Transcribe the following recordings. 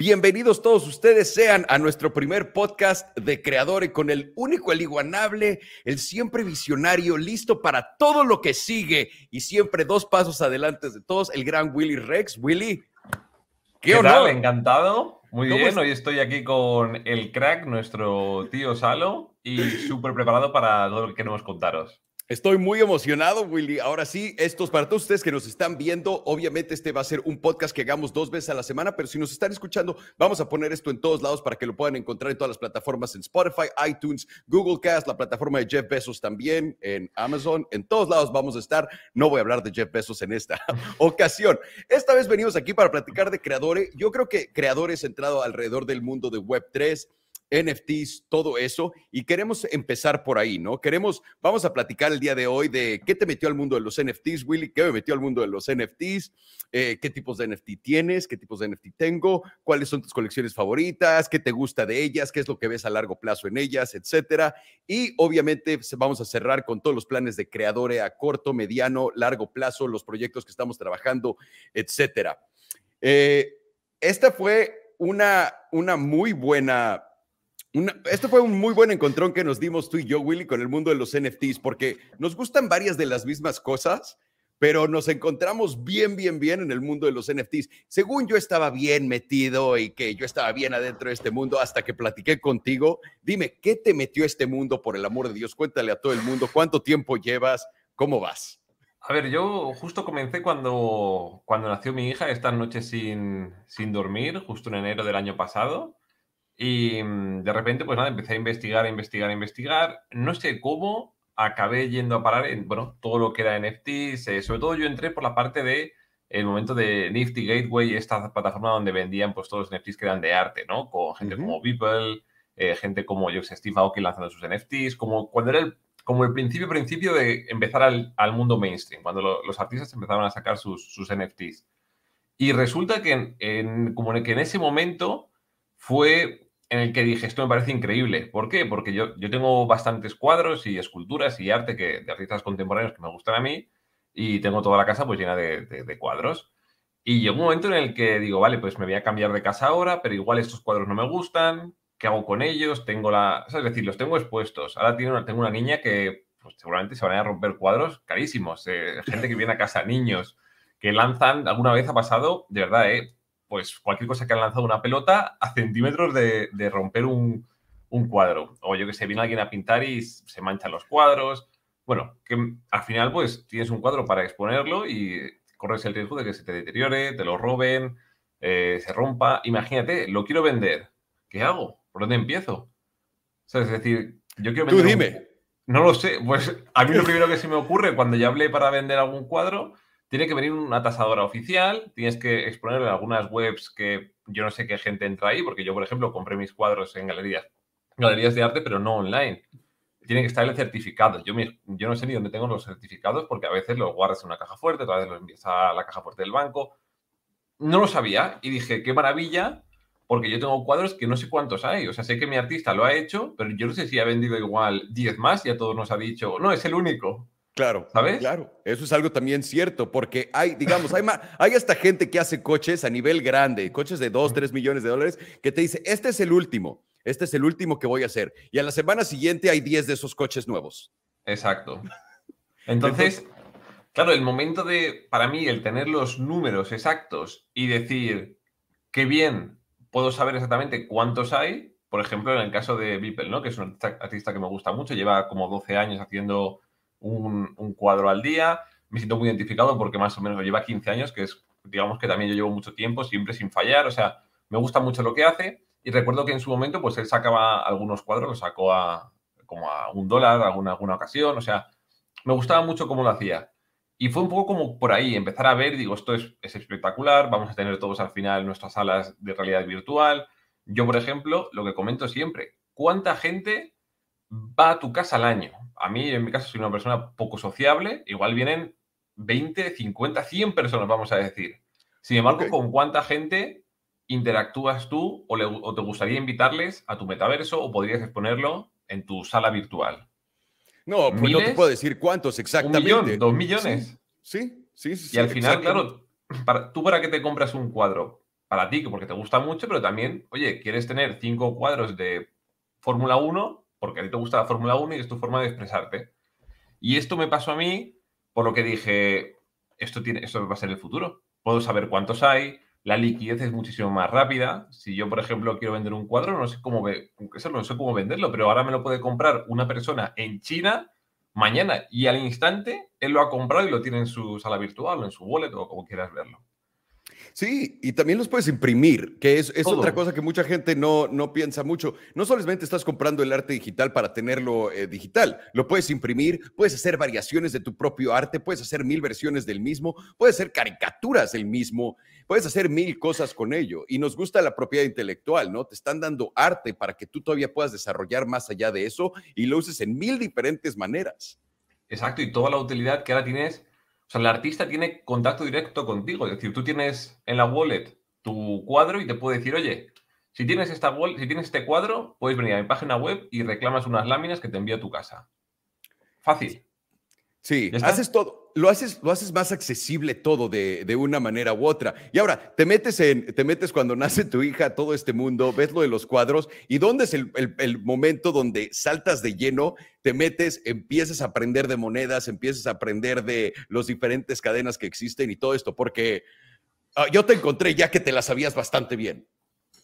Bienvenidos todos ustedes sean a nuestro primer podcast de Creadores con el único, el iguanable, el siempre visionario, listo para todo lo que sigue y siempre dos pasos adelante de todos, el gran Willy Rex. Willy, qué, honor. Encantado. Muy bien, hoy estoy aquí con el crack, nuestro tío Salo, y súper preparado para todo lo que queremos contaros. Estoy muy emocionado, Willy. Ahora sí, estos para todos ustedes que nos están viendo, obviamente este va a ser un podcast que hagamos dos veces a la semana, pero si nos están escuchando, vamos a poner esto en todos lados para que lo puedan encontrar en todas las plataformas, en Spotify, iTunes, Google Cast, la plataforma de Jeff Bezos también, en Amazon, en todos lados vamos a estar. No voy a hablar de Jeff Bezos en esta ocasión. Esta vez venimos aquí para platicar de creadores. Yo creo que creadores entrado alrededor del mundo de Web3 NFTs, todo eso, y queremos empezar por ahí, ¿no? Queremos, vamos a platicar el día de hoy de qué te metió al mundo de los NFTs, Willy, qué me metió al mundo de los NFTs, eh, qué tipos de NFT tienes, qué tipos de NFT tengo, cuáles son tus colecciones favoritas, qué te gusta de ellas, qué es lo que ves a largo plazo en ellas, etcétera. Y obviamente vamos a cerrar con todos los planes de creadores a corto, mediano, largo plazo, los proyectos que estamos trabajando, etcétera. Eh, esta fue una, una muy buena esto fue un muy buen encontrón que nos dimos tú y yo, Willy, con el mundo de los NFTs, porque nos gustan varias de las mismas cosas, pero nos encontramos bien, bien, bien en el mundo de los NFTs. Según yo estaba bien metido y que yo estaba bien adentro de este mundo hasta que platiqué contigo, dime, ¿qué te metió este mundo, por el amor de Dios? Cuéntale a todo el mundo, ¿cuánto tiempo llevas? ¿Cómo vas? A ver, yo justo comencé cuando, cuando nació mi hija, esta noche sin, sin dormir, justo en enero del año pasado. Y mm, de repente, pues nada, empecé a investigar, a investigar, a investigar. No sé cómo acabé yendo a parar en, bueno, todo lo que era NFTs. Eh, sobre todo yo entré por la parte de el momento de Nifty Gateway, esta plataforma donde vendían pues todos los NFTs que eran de arte, ¿no? Con gente como Beeple, eh, gente como, yo Steve Aoki lanzando sus NFTs, como cuando era el, como el principio, principio de empezar al, al mundo mainstream, cuando los artistas empezaban a sacar sus, sus NFTs. Y resulta que en, como que en ese momento fue en el que dije, esto me parece increíble. ¿Por qué? Porque yo, yo tengo bastantes cuadros y esculturas y arte que, de artistas contemporáneos que me gustan a mí y tengo toda la casa pues llena de, cuadros. Y llegó un momento en el que digo, vale, pues me voy a cambiar de casa ahora, pero igual estos cuadros no me gustan, ¿qué hago con ellos? Tengo la... Es decir, los tengo expuestos. Ahora tengo una, tengo una niña que pues, seguramente se van a romper cuadros carísimos. Eh, gente que viene a casa, niños, que lanzan, alguna vez ha pasado, de verdad, eh, pues cualquier cosa que han lanzado una pelota a centímetros de, romper un, cuadro. O yo que sé, viene alguien a pintar y se manchan los cuadros. Bueno, que al final pues tienes un cuadro para exponerlo y corres el riesgo de que se te deteriore, te lo roben, eh, se rompa. Imagínate, lo quiero vender. ¿Qué hago? ¿Por dónde empiezo? es decir, yo quiero vender... Tú dime. No lo sé. Pues a mí lo primero que se me ocurre cuando ya hablé para vender algún cuadro tiene que venir una tasadora oficial, tienes que exponerlo en algunas webs que yo no sé qué gente entra ahí, porque yo, por ejemplo, compré mis cuadros en galerías, galerías de arte, pero no online. Tiene que estar el certificado. Yo, no sé ni dónde tengo los certificados porque a veces los guardas en una caja fuerte, otra vez los envías a la caja fuerte del banco. No lo sabía y dije, qué maravilla, porque yo tengo cuadros que no sé cuántos hay. O sea, sé que mi artista lo ha hecho, pero yo no sé si ha vendido igual 10 más y a todos nos ha dicho, no, es el único. Claro, ¿sabes? Claro, eso es algo también cierto, porque hay, digamos, hay, hay hasta gente que hace coches a nivel grande, coches de 2, 3 millones de dólares, que te dice, este es el último, este es el último que voy a hacer. Y a la semana siguiente hay 10 de esos coches nuevos. Exacto. Entonces, claro, el momento de, para mí, el tener los números exactos y decir, qué bien, puedo saber exactamente cuántos hay, por ejemplo, en el caso de Beeple, ¿no? que es un artista que me gusta mucho, lleva como 12 años haciendo un, cuadro al día. Me siento muy identificado porque más o menos lo lleva 15 años, que es, digamos que también yo llevo mucho tiempo, siempre sin fallar. O sea, me gusta mucho lo que hace. Y recuerdo que en su momento, pues él sacaba algunos cuadros, los sacó a como a un dólar alguna, alguna ocasión. O sea, me gustaba mucho cómo lo hacía. Y fue un poco como por ahí, empezar a ver, digo, esto es, es, espectacular, vamos a tener todos al final nuestras salas de realidad virtual. Yo, por ejemplo, lo que comento siempre, ¿cuánta gente va a tu casa al año? a mí, en mi caso, soy una persona poco sociable, igual vienen 20, 50, 100 personas, vamos a decir. Sin embargo, ¿con cuánta gente interactúas tú o, te gustaría invitarles a tu metaverso o podrías exponerlo en tu sala virtual? No, pues no te puedo decir cuántos exactamente. ¿Un millón? ¿Dos millones? Sí, sí, sí. y al final, claro, para, ¿tú para qué te compras un cuadro? para ti, porque te gusta mucho, pero también, oye, quieres tener cinco cuadros de Fórmula 1 porque a ti te gusta la Fórmula 1 y es tu forma de expresarte. Y esto me pasó a mí por lo que dije, esto, tiene, esto va a ser el futuro. Puedo saber cuántos hay, la liquidez es muchísimo más rápida. Si yo, por ejemplo, quiero vender un cuadro, no sé cómo, no sé cómo venderlo, pero ahora me lo puede comprar una persona en China mañana y al instante él lo ha comprado y lo tiene en su sala virtual, en su wallet o como quieras verlo. Sí, y también los puedes imprimir, que es, es otra cosa que mucha gente no, no piensa mucho. No solamente estás comprando el arte digital para tenerlo eh, digital, lo puedes imprimir, puedes hacer variaciones de tu propio arte, puedes hacer mil versiones del mismo, puedes hacer caricaturas del mismo, puedes hacer mil cosas con ello. Y nos gusta la propiedad intelectual, ¿no? Te están dando arte para que tú todavía puedas desarrollar más allá de eso y lo uses en mil diferentes maneras. Exacto, y toda la utilidad que ahora tienes o sea, el artista tiene contacto directo contigo. Es decir, tú tienes en la wallet tu cuadro y te puede decir, oye, si tienes, esta si tienes este cuadro, puedes venir a mi página web y reclamas unas láminas que te envío a tu casa. Fácil. Sí, haces todo, lo haces, lo haces más accesible todo de, una manera u otra. Y ahora, te metes en, te metes cuando nace tu hija, todo este mundo, ves lo de los cuadros, y dónde es el, el, momento donde saltas de lleno, te metes, empiezas a aprender de monedas, empiezas a aprender de las diferentes cadenas que existen y todo esto, porque ah, yo te encontré ya que te las sabías bastante bien.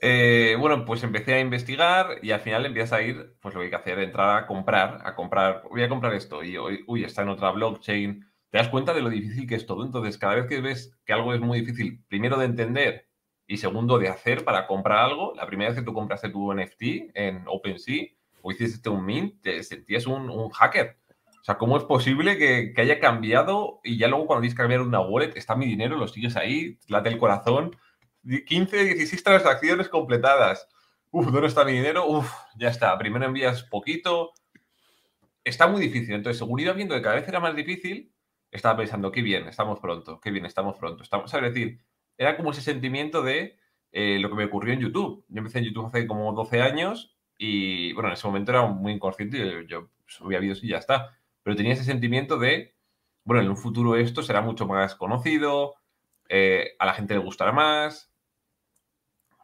Eh, bueno, pues empecé a investigar y al final empiezas a ir, pues lo que hay que hacer, entrar a comprar, a comprar, voy a comprar esto y hoy, uy, está en otra blockchain. Te das cuenta de lo difícil que es todo. Entonces, cada vez que ves que algo es muy difícil, primero de entender y segundo de hacer para comprar algo, la primera vez que tú compraste tu NFT en OpenSea o hiciste un mint, te sentías un, hacker. O sea, ¿cómo es posible que, haya cambiado y ya luego cuando tienes que cambiar una wallet, está mi dinero, lo sigues ahí, late el corazón? 15, 16 transacciones completadas. Uf, ¿dónde está mi dinero? Uf, ya está. Primero envías poquito. Está muy difícil. Entonces, según iba viendo que cada vez era más difícil, estaba pensando, qué bien, estamos pronto, qué bien, estamos pronto. Estamos, a decir, era como ese sentimiento de eh, lo que me ocurrió en YouTube. Yo empecé en YouTube hace como 12 años y, bueno, en ese momento era muy inconsciente y yo subía vídeos y ya está. Pero tenía ese sentimiento de, bueno, en un futuro esto será mucho más conocido, eh, a la gente le gustará más,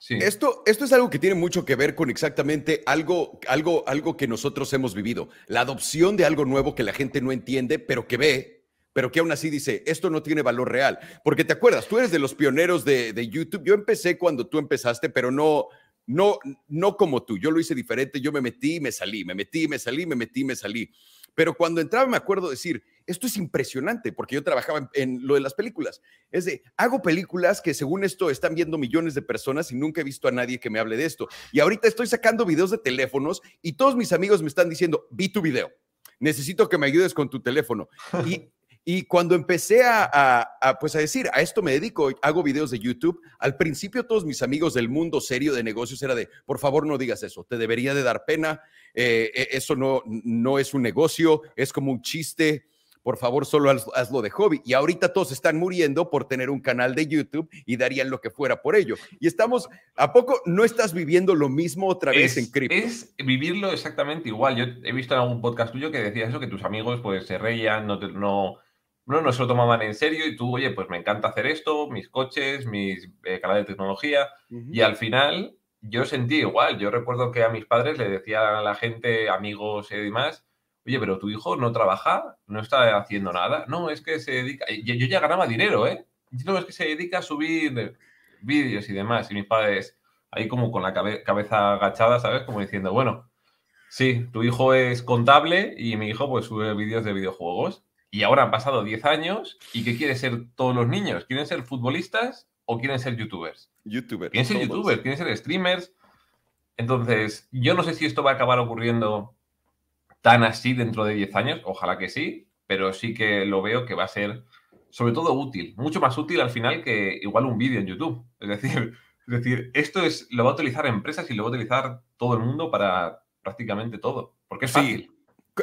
esto, esto es algo que tiene mucho que ver con exactamente algo, algo, algo que nosotros hemos vivido. La adopción de algo nuevo que la gente no entiende, pero que ve, pero que aún así dice, esto no tiene valor real. Porque te acuerdas, tú eres de los pioneros de, de YouTube. Yo empecé cuando tú empezaste, pero no, no, no como tú. Yo lo hice diferente. Yo me metí y me salí, me metí, me salí, me metí, me salí. Pero cuando entraba me acuerdo decir, esto es impresionante, porque yo trabajaba en, lo de las películas. Es de, hago películas que según esto están viendo millones de personas y nunca he visto a nadie que me hable de esto. Y ahorita estoy sacando videos de teléfonos y todos mis amigos me están diciendo, vi tu video, necesito que me ayudes con tu teléfono. Y y cuando empecé a, pues a decir, a esto me dedico, hago videos de YouTube, al principio todos mis amigos del mundo serio de negocios era de, por favor no digas eso, te debería de dar pena, eh, e, eso no, no es un negocio, es como un chiste, por favor solo hazlo de hobby. Y ahorita todos están muriendo por tener un canal de YouTube y darían lo que fuera por ello. Y estamos, ¿a poco no estás viviendo lo mismo otra vez en cripto? Es vivirlo exactamente igual. Yo he visto en algún podcast tuyo que decías eso, que tus amigos pues se reían, no... no no, no se lo tomaban en serio y tú, oye, pues me encanta hacer esto, mis coches, mis eh, canales de tecnología. Y al final yo sentí igual. Yo recuerdo que a mis padres le decía a la gente, amigos y demás, oye, pero tu hijo no trabaja, no está haciendo nada. No, es que se dedica. Yo, yo ya ganaba dinero, ¿eh? No, es que se dedica a subir vídeos y demás. Y mis padres ahí como con la cabeza agachada, ¿sabes? Como diciendo, bueno, sí, tu hijo es contable y mi hijo pues sube vídeos de videojuegos. Y ahora han pasado 10 años y ¿qué quieren ser todos los niños? ¿Quieren ser futbolistas o quieren ser youtubers? Youtubers. Quieren ser youtubers, quieren ser streamers. Entonces, yo no sé si esto va a acabar ocurriendo tan así dentro de 10 años, ojalá que sí, pero sí que lo veo que va a ser sobre todo útil, mucho más útil al final que igual un vídeo en YouTube. Es decir, es decir, esto es, lo va a utilizar empresas y lo va a utilizar todo el mundo para prácticamente todo, porque es fácil.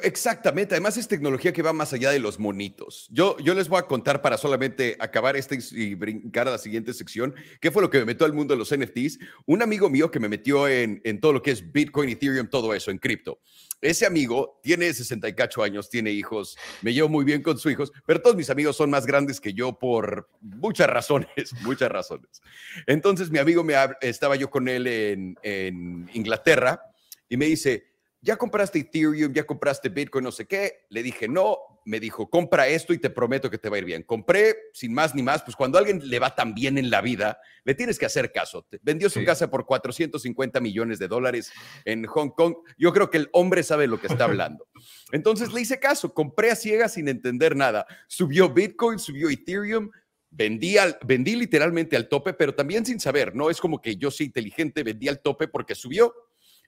Exactamente, además es tecnología que va más allá de los monitos. Yo, yo les voy a contar para solamente acabar este y brincar a la siguiente sección, qué fue lo que me metió al mundo de los NFTs. Un amigo mío que me metió en, en todo lo que es Bitcoin, Ethereum, todo eso, en cripto. Ese amigo tiene 68 años, tiene hijos, me llevo muy bien con sus hijos, pero todos mis amigos son más grandes que yo por muchas razones, muchas razones. Entonces mi amigo me estaba yo con él en Inglaterra y me dice, ya compraste Ethereum, ya compraste Bitcoin, no sé qué. Le dije, no, me dijo, compra esto y te prometo que te va a ir bien. Compré sin más ni más, pues cuando a alguien le va tan bien en la vida, le tienes que hacer caso. Vendió su casa por 450 millones de dólares en Hong Kong. Yo creo que el hombre sabe lo que está hablando. Entonces le hice caso, compré a ciegas sin entender nada. Subió Bitcoin, subió Ethereum. Vendí, vendí literalmente al tope, pero también sin saber, no es como que yo soy inteligente, vendí al tope porque subió.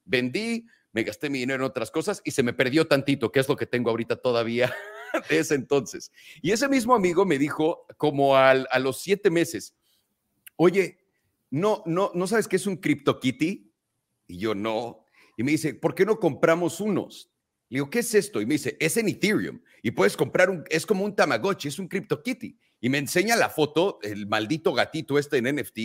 Vendí, me gasté mi dinero en otras cosas y se me perdió tantito, que es lo que tengo ahorita todavía de ese entonces. Y ese mismo amigo me dijo como al, a los siete meses, oye, no, no, ¿no sabes qué es un CryptoKitty? Y yo no. Y me dice, ¿por qué no compramos unos? Le digo, ¿qué es esto? Y me dice, es en Ethereum y puedes comprar un, es como un Tamagotchi, es un CryptoKitty. Y me enseña la foto, el maldito gatito este en NFT.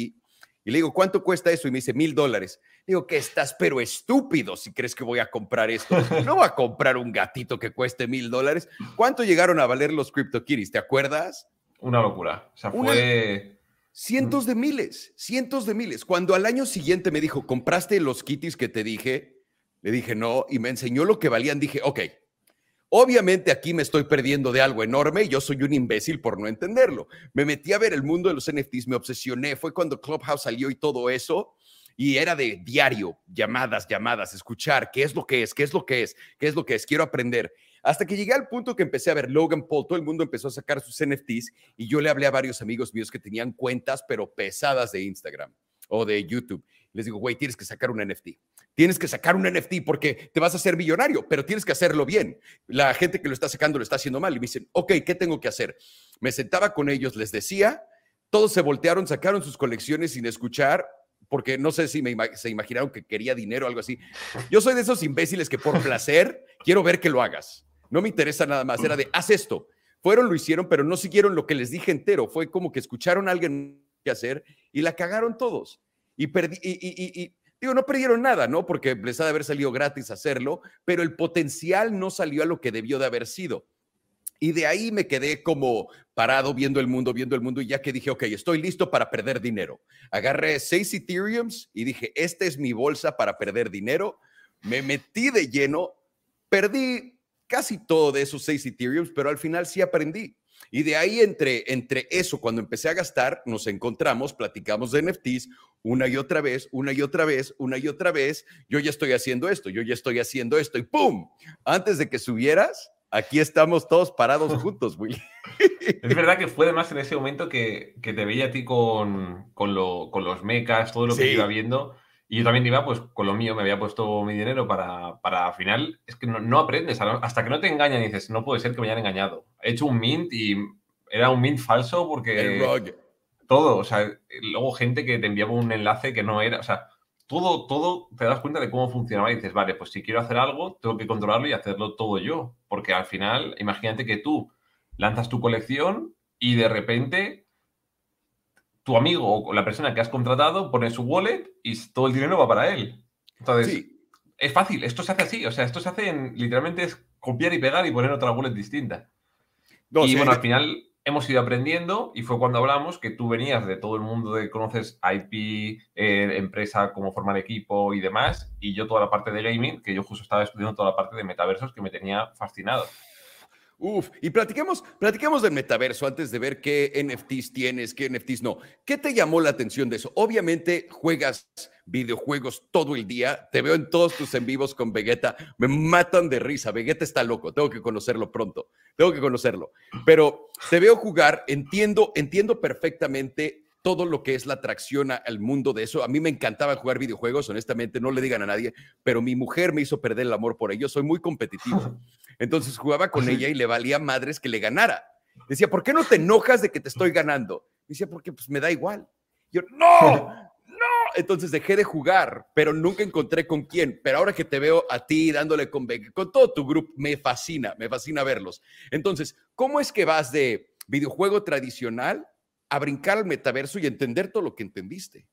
Y le digo, ¿cuánto cuesta eso? Y me dice, mil dólares. Digo que estás, pero estúpido si crees que voy a comprar esto. No voy a comprar un gatito que cueste mil dólares. ¿Cuánto llegaron a valer los CryptoKitties? ¿Te acuerdas? Una locura. O sea, fue. Cientos de miles, cientos de miles. Cuando al año siguiente me dijo, ¿compraste los kitties que te dije? Le dije, no, y me enseñó lo que valían. Dije, ok, obviamente aquí me estoy perdiendo de algo enorme y yo soy un imbécil por no entenderlo. Me metí a ver el mundo de los NFTs, me obsesioné, fue cuando Clubhouse salió y todo eso y era de diario, llamadas, llamadas, escuchar qué es lo que es, qué es lo que es, qué es lo que es, quiero aprender. Hasta que llegué al punto que empecé a ver Logan Paul, todo el mundo empezó a sacar sus NFTs y yo le hablé a varios amigos míos que tenían cuentas, pero pesadas de Instagram o de YouTube. Les digo, güey, tienes que sacar un NFT. Tienes que sacar un NFT porque te vas a hacer millonario, pero tienes que hacerlo bien. La gente que lo está sacando lo está haciendo mal y me dicen, ok, ¿qué tengo que hacer? Me sentaba con ellos, les decía, todos se voltearon, sacaron sus colecciones sin escuchar porque no sé si se imaginaron que quería dinero o algo así. Yo soy de esos imbéciles que por placer quiero ver que lo hagas. No me interesa nada más. Era de, haz esto. Fueron, lo hicieron, pero no siguieron lo que les dije entero. Fue como que escucharon a alguien que hacer y la cagaron todos. Y perdí, y, digo, no perdieron nada, ¿no? Porque les ha de haber salido gratis hacerlo, pero el potencial no salió a lo que debió de haber sido. Y de ahí me quedé como parado viendo el mundo, viendo el mundo, y ya que dije, ok, estoy listo para perder dinero. Agarré seis Ethereums y dije, esta es mi bolsa para perder dinero. Me metí de lleno, perdí casi todo de esos seis Ethereums, pero al final sí aprendí. Y de ahí entre, entre eso, cuando empecé a gastar, nos encontramos, platicamos de NFTs una y otra vez, una y otra vez, una y otra vez. Yo ya estoy haciendo esto, yo ya estoy haciendo esto y ¡pum! Antes de que subieras, aquí estamos todos parados juntos, Willy. Es verdad que fue además en ese momento que, te veía a ti con, con, los mecas, todo lo que iba viendo. Y yo también iba pues con lo mío, me había puesto mi dinero para, para al final, es que no, aprendes, hasta que no te engañan y dices, no puede ser que me hayan engañado. He hecho un mint y era un mint falso porque... Todo, o sea, luego gente que te enviaba un enlace que no era, o sea, todo, todo te das cuenta de cómo funcionaba y dices, vale, pues si quiero hacer algo, tengo que controlarlo y hacerlo todo yo. Porque al final, imagínate que tú lanzas tu colección y de repente tu amigo o la persona que has contratado pone su wallet y todo el dinero va para él. Entonces, es fácil, esto se hace así, o sea, esto se hace en, literalmente es copiar y pegar y poner otra wallet distinta. y bueno, al final hemos ido aprendiendo y fue cuando hablamos que tú venías de todo el mundo de conoces IP, eh, empresa, cómo formar equipo y demás, y yo toda la parte de gaming, que yo justo estaba estudiando toda la parte de metaversos que me tenía fascinado. Uf, y platiquemos, platiquemos del metaverso antes de ver qué NFTs tienes, qué NFTs no. ¿Qué te llamó la atención de eso? Obviamente juegas videojuegos todo el día, te veo en todos tus en vivos con Vegeta, me matan de risa, Vegeta está loco, tengo que conocerlo pronto, tengo que conocerlo, pero te veo jugar, entiendo, entiendo perfectamente todo lo que es la atracción al mundo de eso. A mí me encantaba jugar videojuegos, honestamente, no le digan a nadie, pero mi mujer me hizo perder el amor por ello. Soy muy competitivo. Entonces jugaba con ella y le valía madres que le ganara. Decía, ¿por qué no te enojas de que te estoy ganando? Decía, porque pues me da igual. Yo, no, no. entonces dejé de jugar, pero nunca encontré con quién. Pero ahora que te veo a ti dándole con, con todo tu grupo, me fascina, me fascina verlos. Entonces, ¿cómo es que vas de videojuego tradicional a brincar al metaverso y entender todo lo que entendiste?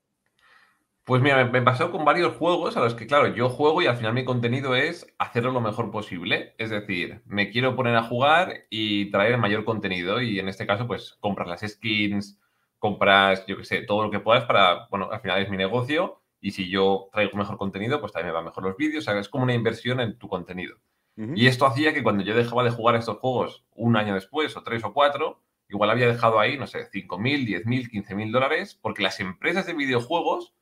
Pues mira, me, pasó con varios juegos a los que, claro, yo juego y al final mi contenido es hacerlo lo mejor posible. Es decir, me quiero poner a jugar y traer el mayor contenido. Y en este caso, pues compras las skins, compras, yo qué sé, todo lo que puedas para, bueno, al final es mi negocio. Y si yo traigo mejor contenido, pues también me van mejor los vídeos. O sea, es como una inversión en tu contenido. Y esto hacía que cuando yo dejaba de jugar estos juegos un año después, o tres o cuatro, igual había dejado ahí, no sé, 5.000, 10.000, 15.000 dólares, porque las empresas de videojuegos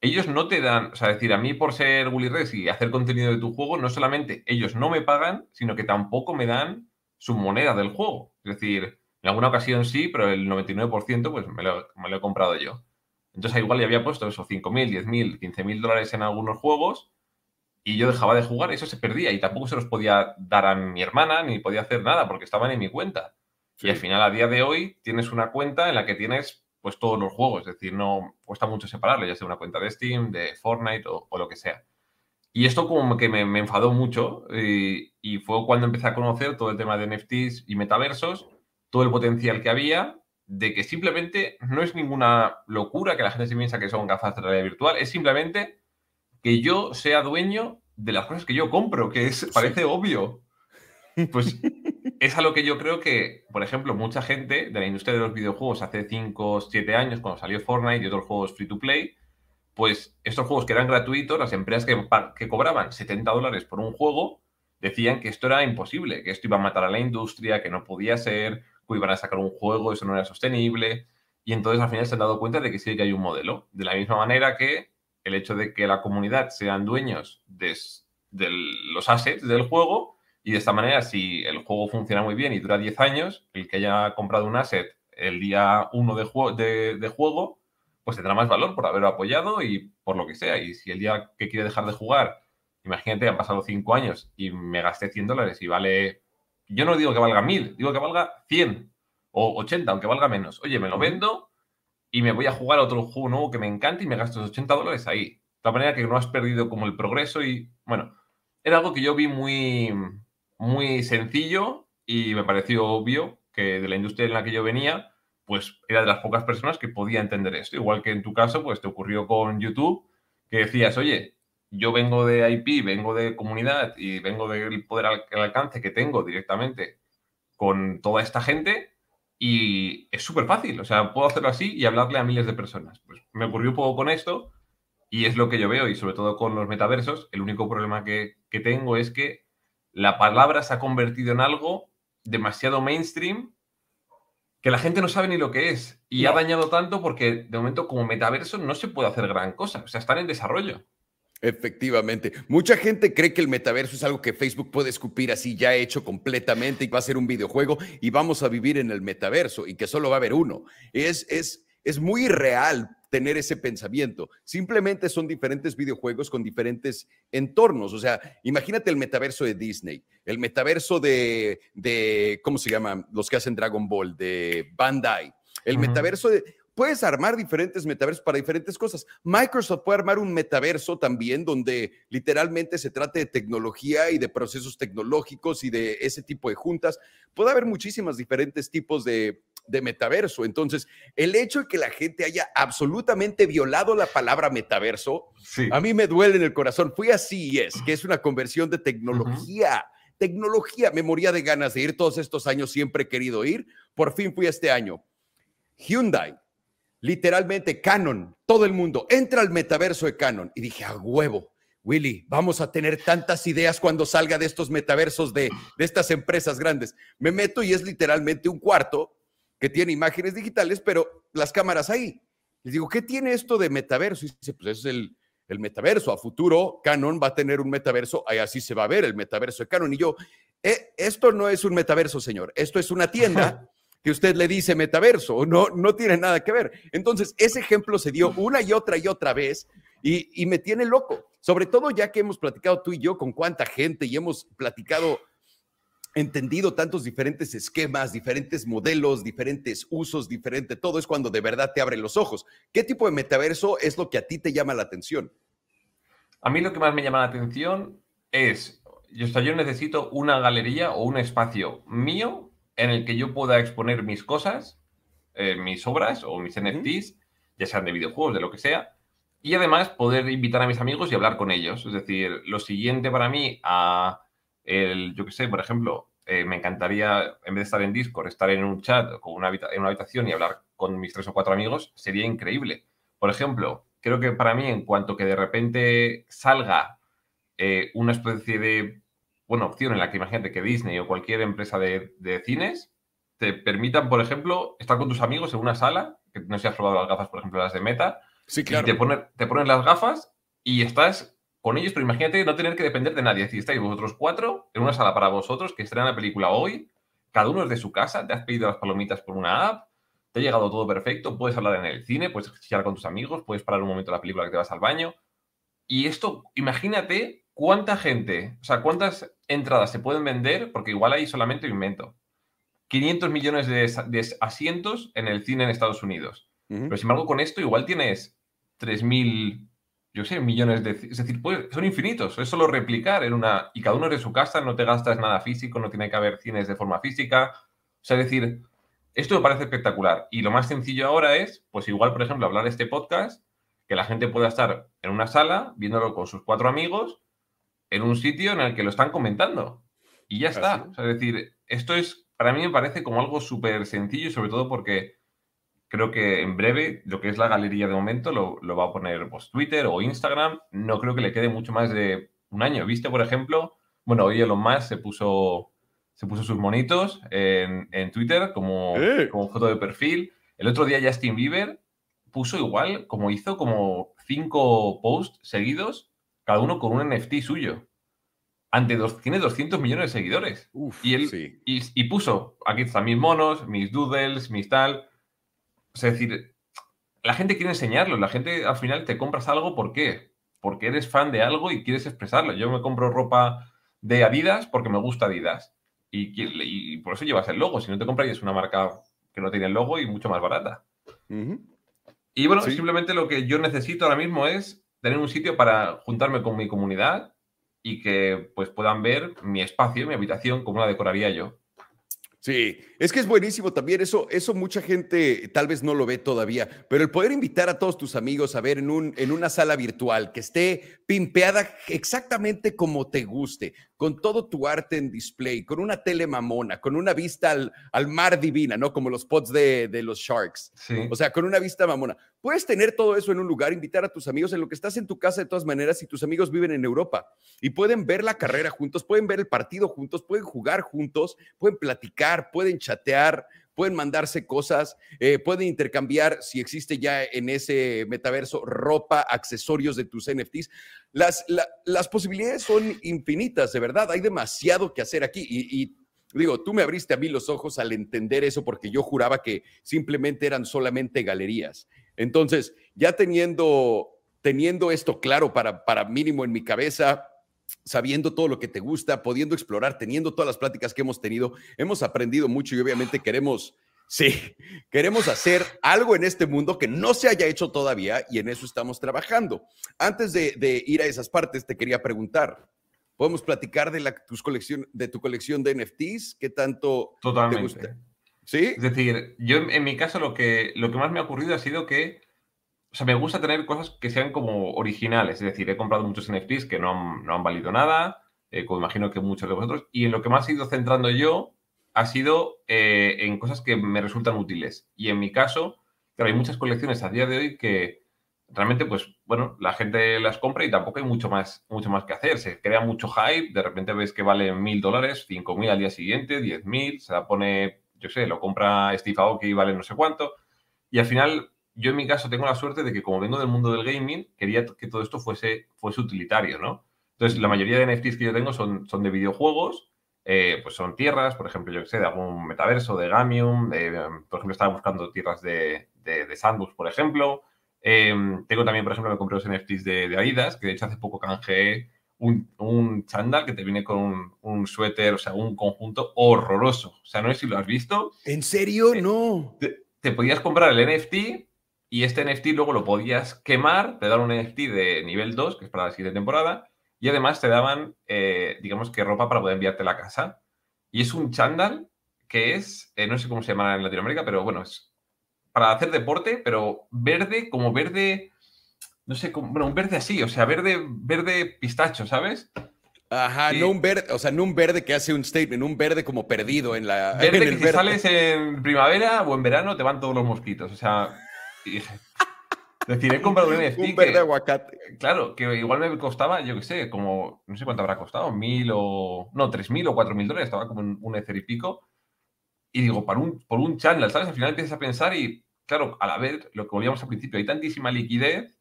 ellos no te dan, o sea, decir, a mí por ser Willy Res y hacer contenido de tu juego, no solamente ellos no me pagan, sino que tampoco me dan su moneda del juego. Es decir, en alguna ocasión sí, pero el 99% pues me lo, he comprado yo. Entonces igual ya había puesto esos 5.000, 10.000, 15.000 dólares en algunos juegos y yo dejaba de jugar, eso se perdía y tampoco se los podía dar a mi hermana ni podía hacer nada porque estaban en mi cuenta. Y al final, a día de hoy, tienes una cuenta en la que tienes pues todos los juegos, es decir, no cuesta mucho separarlo, ya sea una cuenta de Steam, de Fortnite o, lo que sea. Y esto como que me, enfadó mucho y, fue cuando empecé a conocer todo el tema de NFTs y metaversos, todo el potencial que había de que simplemente no es ninguna locura que la gente se piensa que son gafas de realidad virtual, es simplemente que yo sea dueño de las cosas que yo compro, que es, parece obvio. Pues es a lo que yo creo que, por ejemplo, mucha gente de la industria de los videojuegos hace 5 o 7 años, cuando salió Fortnite y otros juegos free to play, pues estos juegos que eran gratuitos, las empresas que, que cobraban 70 dólares por un juego, decían que esto era imposible, que esto iba a matar a la industria, que no podía ser, que iban a sacar un juego, eso no era sostenible. Y entonces al final se han dado cuenta de que sí que hay un modelo. De la misma manera que el hecho de que la comunidad sean dueños de, de los assets del juego, y de esta manera, si el juego funciona muy bien y dura 10 años, el que haya comprado un asset el día 1 de, de, juego, pues tendrá más valor por haberlo apoyado y por lo que sea. Y si el día que quiere dejar de jugar, imagínate, han pasado 5 años y me gasté 100 dólares y vale, yo no digo que valga 1000, digo que valga 100 o 80, aunque valga menos. Oye, me lo vendo y me voy a jugar a otro juego nuevo que me encanta y me gasto esos 80 dólares ahí. De tal manera que no has perdido como el progreso y, bueno, era algo que yo vi muy, muy sencillo y me pareció obvio que de la industria en la que yo venía, pues era de las pocas personas que podía entender esto. Igual que en tu caso, pues te ocurrió con YouTube, que decías, oye, yo vengo de IP, vengo de comunidad y vengo del poder al, alcance que tengo directamente con toda esta gente y es súper fácil. O sea, puedo hacerlo así y hablarle a miles de personas. Pues me ocurrió un poco con esto y es lo que yo veo y sobre todo con los metaversos. El único problema que, que tengo es que la palabra se ha convertido en algo demasiado mainstream que la gente no sabe ni lo que es. Y ha dañado tanto porque de momento como metaverso no se puede hacer gran cosa. O sea, están en desarrollo. Efectivamente. Mucha gente cree que el metaverso es algo que Facebook puede escupir así ya hecho completamente y va a ser un videojuego y vamos a vivir en el metaverso y que solo va a haber uno. Es, es, es muy irreal tener ese pensamiento. Simplemente son diferentes videojuegos con diferentes entornos. O sea, imagínate el metaverso de Disney, el metaverso de, de ¿cómo se llama? Los que hacen Dragon Ball, de Bandai. El metaverso de, puedes armar diferentes metaversos para diferentes cosas. Microsoft puede armar un metaverso también donde literalmente se trate de tecnología y de procesos tecnológicos y de ese tipo de juntas. Puede haber muchísimos diferentes tipos de, de metaverso. Entonces, el hecho de que la gente haya absolutamente violado la palabra metaverso, a mí me duele en el corazón. Fui a CES, que es una conversión de tecnología. Tecnología, me moría de ganas de ir todos estos años, siempre he querido ir. Por fin fui este año. Hyundai, literalmente Canon, todo el mundo, entra al metaverso de Canon. Y dije, a huevo, Willy, vamos a tener tantas ideas cuando salga de estos metaversos de, de estas empresas grandes. Me meto y es literalmente un cuarto que tiene imágenes digitales, pero las cámaras ahí. Les digo, ¿qué tiene esto de metaverso? Y dice, pues es el, el metaverso. A futuro, Canon va a tener un metaverso, ahí así se va a ver el metaverso de Canon. Y yo, eh, esto no es un metaverso, señor. Esto es una tienda que usted le dice metaverso. No, no tiene nada que ver. Entonces, ese ejemplo se dio una y otra y otra vez y, y me tiene loco. Sobre todo ya que hemos platicado tú y yo con cuánta gente y hemos platicado entendido tantos diferentes esquemas, diferentes modelos, diferentes usos, diferente, todo es cuando de verdad te abre los ojos. ¿Qué tipo de metaverso es lo que a ti te llama la atención? A mí lo que más me llama la atención es, yo, yo necesito una galería o un espacio mío en el que yo pueda exponer mis cosas, eh, mis obras o mis NFTs, ya sean de videojuegos, de lo que sea, y además poder invitar a mis amigos y hablar con ellos. Es decir, lo siguiente para mí a el, yo qué sé, por ejemplo, eh, me encantaría, en vez de estar en Discord, estar en un chat o una en una habitación y hablar con mis tres o cuatro amigos, sería increíble. Por ejemplo, creo que para mí, en cuanto que de repente salga eh, una especie de, bueno, opción en la que imagínate que Disney o cualquier empresa de, cines te permitan, por ejemplo, estar con tus amigos en una sala, que no se has probado las gafas, por ejemplo, las de Meta, sí, claro. y te ponen, te ponen las gafas y estás con ellos, pero imagínate no tener que depender de nadie. Si estáis vosotros cuatro en una sala para vosotros que estrena la película hoy, cada uno es de su casa, te has pedido las palomitas por una app, te ha llegado todo perfecto, puedes hablar en el cine, puedes charlar con tus amigos, puedes parar un momento la película que te vas al baño. Y esto, imagínate cuánta gente, o sea, cuántas entradas se pueden vender, porque igual hay solamente invento. 500 millones de, asientos en el cine en Estados Unidos. Pero sin embargo, con esto igual tienes 3.000 yo sé, millones de... Es decir, pues, son infinitos, es solo replicar en una... Y cada uno de su casa, no te gastas nada físico, no tiene que haber cines de forma física. O sea, es decir, esto me parece espectacular. Y lo más sencillo ahora es, pues igual, por ejemplo, hablar de este podcast, que la gente pueda estar en una sala, viéndolo con sus cuatro amigos, en un sitio en el que lo están comentando. Y ya está. O sea, es decir, esto es, para mí me parece como algo súper sencillo sobre todo porque Creo que en breve lo que es la galería de momento lo, va a poner pues, Twitter o Instagram. No creo que le quede mucho más de un año. ¿Viste, por ejemplo? Bueno, hoy Elon Musk se puso, se puso sus monitos en, Twitter como, como foto de perfil. El otro día Justin Bieber puso igual, como hizo como cinco posts seguidos, cada uno con un NFT suyo. Ante dos, tiene 200 millones de seguidores. y él y, y, puso, aquí están mis monos, mis doodles, mis tal. Es decir, la gente quiere enseñarlo, la gente al final te compras algo, ¿por qué? Porque eres fan de algo y quieres expresarlo. Yo me compro ropa de Adidas porque me gusta Adidas. Y, por eso llevas el logo. Si no te compras, una marca que no tiene el logo y mucho más barata. Y bueno, simplemente lo que yo necesito ahora mismo es tener un sitio para juntarme con mi comunidad y que pues puedan ver mi espacio, mi habitación, como la decoraría yo. Sí, es que es buenísimo también. Eso, eso mucha gente tal vez no lo ve todavía, pero el poder invitar a todos tus amigos a ver en, un, en una sala virtual que esté pimpeada exactamente como te guste, con todo tu arte en display, con una tele mamona, con una vista al, al mar divina, ¿no? Como los pods de, de los Sharks. O sea, con una vista mamona. Puedes tener todo eso en un lugar, invitar a tus amigos en lo que estás en tu casa de todas maneras y tus amigos viven en Europa y pueden ver la carrera juntos, pueden ver el partido juntos, pueden jugar juntos, pueden platicar, pueden chatear, pueden mandarse cosas, eh, pueden intercambiar, si existe ya en ese metaverso, ropa, accesorios de tus NFTs. Las, las posibilidades son infinitas, de verdad. Hay demasiado que hacer aquí y, digo, tú me abriste a mí los ojos al entender eso porque yo juraba que simplemente eran solamente galerías. Entonces, ya teniendo, teniendo esto claro para, para mínimo en mi cabeza, sabiendo todo lo que te gusta, pudiendo explorar, teniendo todas las pláticas que hemos tenido, hemos aprendido mucho y obviamente queremos, sí, queremos hacer algo en este mundo que no se haya hecho todavía y en eso estamos trabajando. Antes de, ir a esas partes, te quería preguntar, ¿podemos platicar de, la, tus colección, de tu colección de NFTs? ¿Qué tanto te gusta? ¿Sí? Es decir, yo en mi caso lo que, lo que más me ha ocurrido ha sido que o sea, me gusta tener cosas que sean como originales. Es decir, he comprado muchos NFTs que no han, no han valido nada, eh, como imagino que muchos de vosotros. Y en lo que más he ido centrando yo ha sido eh, en cosas que me resultan útiles. Y en mi caso, claro, hay muchas colecciones a día de hoy que realmente, pues, bueno, la gente las compra y tampoco hay mucho más, mucho más que hacer. Se crea mucho hype, de repente ves que vale mil dólares, cinco mil al día siguiente, diez mil, se la pone, yo sé, lo compra Steve Aoki y vale no sé cuánto. Y al final yo en mi caso tengo la suerte de que como vengo del mundo del gaming, quería que todo esto fuese, fuese utilitario, ¿no? Entonces, la mayoría de NFTs que yo tengo son, son de videojuegos, eh, pues son tierras, por ejemplo, yo que sé, de algún metaverso, de Gamium, por ejemplo, estaba buscando tierras de, de, Sandbox, por ejemplo. Em, tengo también, por ejemplo, me compré los NFTs de, de, Adidas, que de hecho hace poco canjeé un, un chándal que te viene con un, un, suéter, o sea, un conjunto horroroso. O sea, no sé si lo has visto. ¿En serio? no. Te, te, podías comprar el NFT y este NFT luego lo podías quemar, te dan un NFT de nivel 2, que es para la siguiente temporada, y además te daban, eh, digamos que ropa para poder enviarte a la casa. Y es un chándal que es, eh, no sé cómo se llama en Latinoamérica, pero bueno, es para hacer deporte, pero verde, como verde, no sé, como, bueno, un verde así, o sea, verde, verde pistacho, ¿sabes? Ajá, no un verde, o sea, no un verde que hace un statement, un verde como perdido en la. Verde en que el si verde. sales en primavera o en verano te van todos los mosquitos, o sea. Y he comprado un NFT. un verde que, aguacate. Claro, que igual me costaba, yo qué sé, como, no sé cuánto habrá costado, mil o. No, tres mil o cuatro mil dólares, estaba como un, un Ether y pico. Y digo, para un, por un channel, ¿sabes? Al final empiezas a pensar y, claro, a la vez, lo que volvíamos al principio, hay tantísima liquidez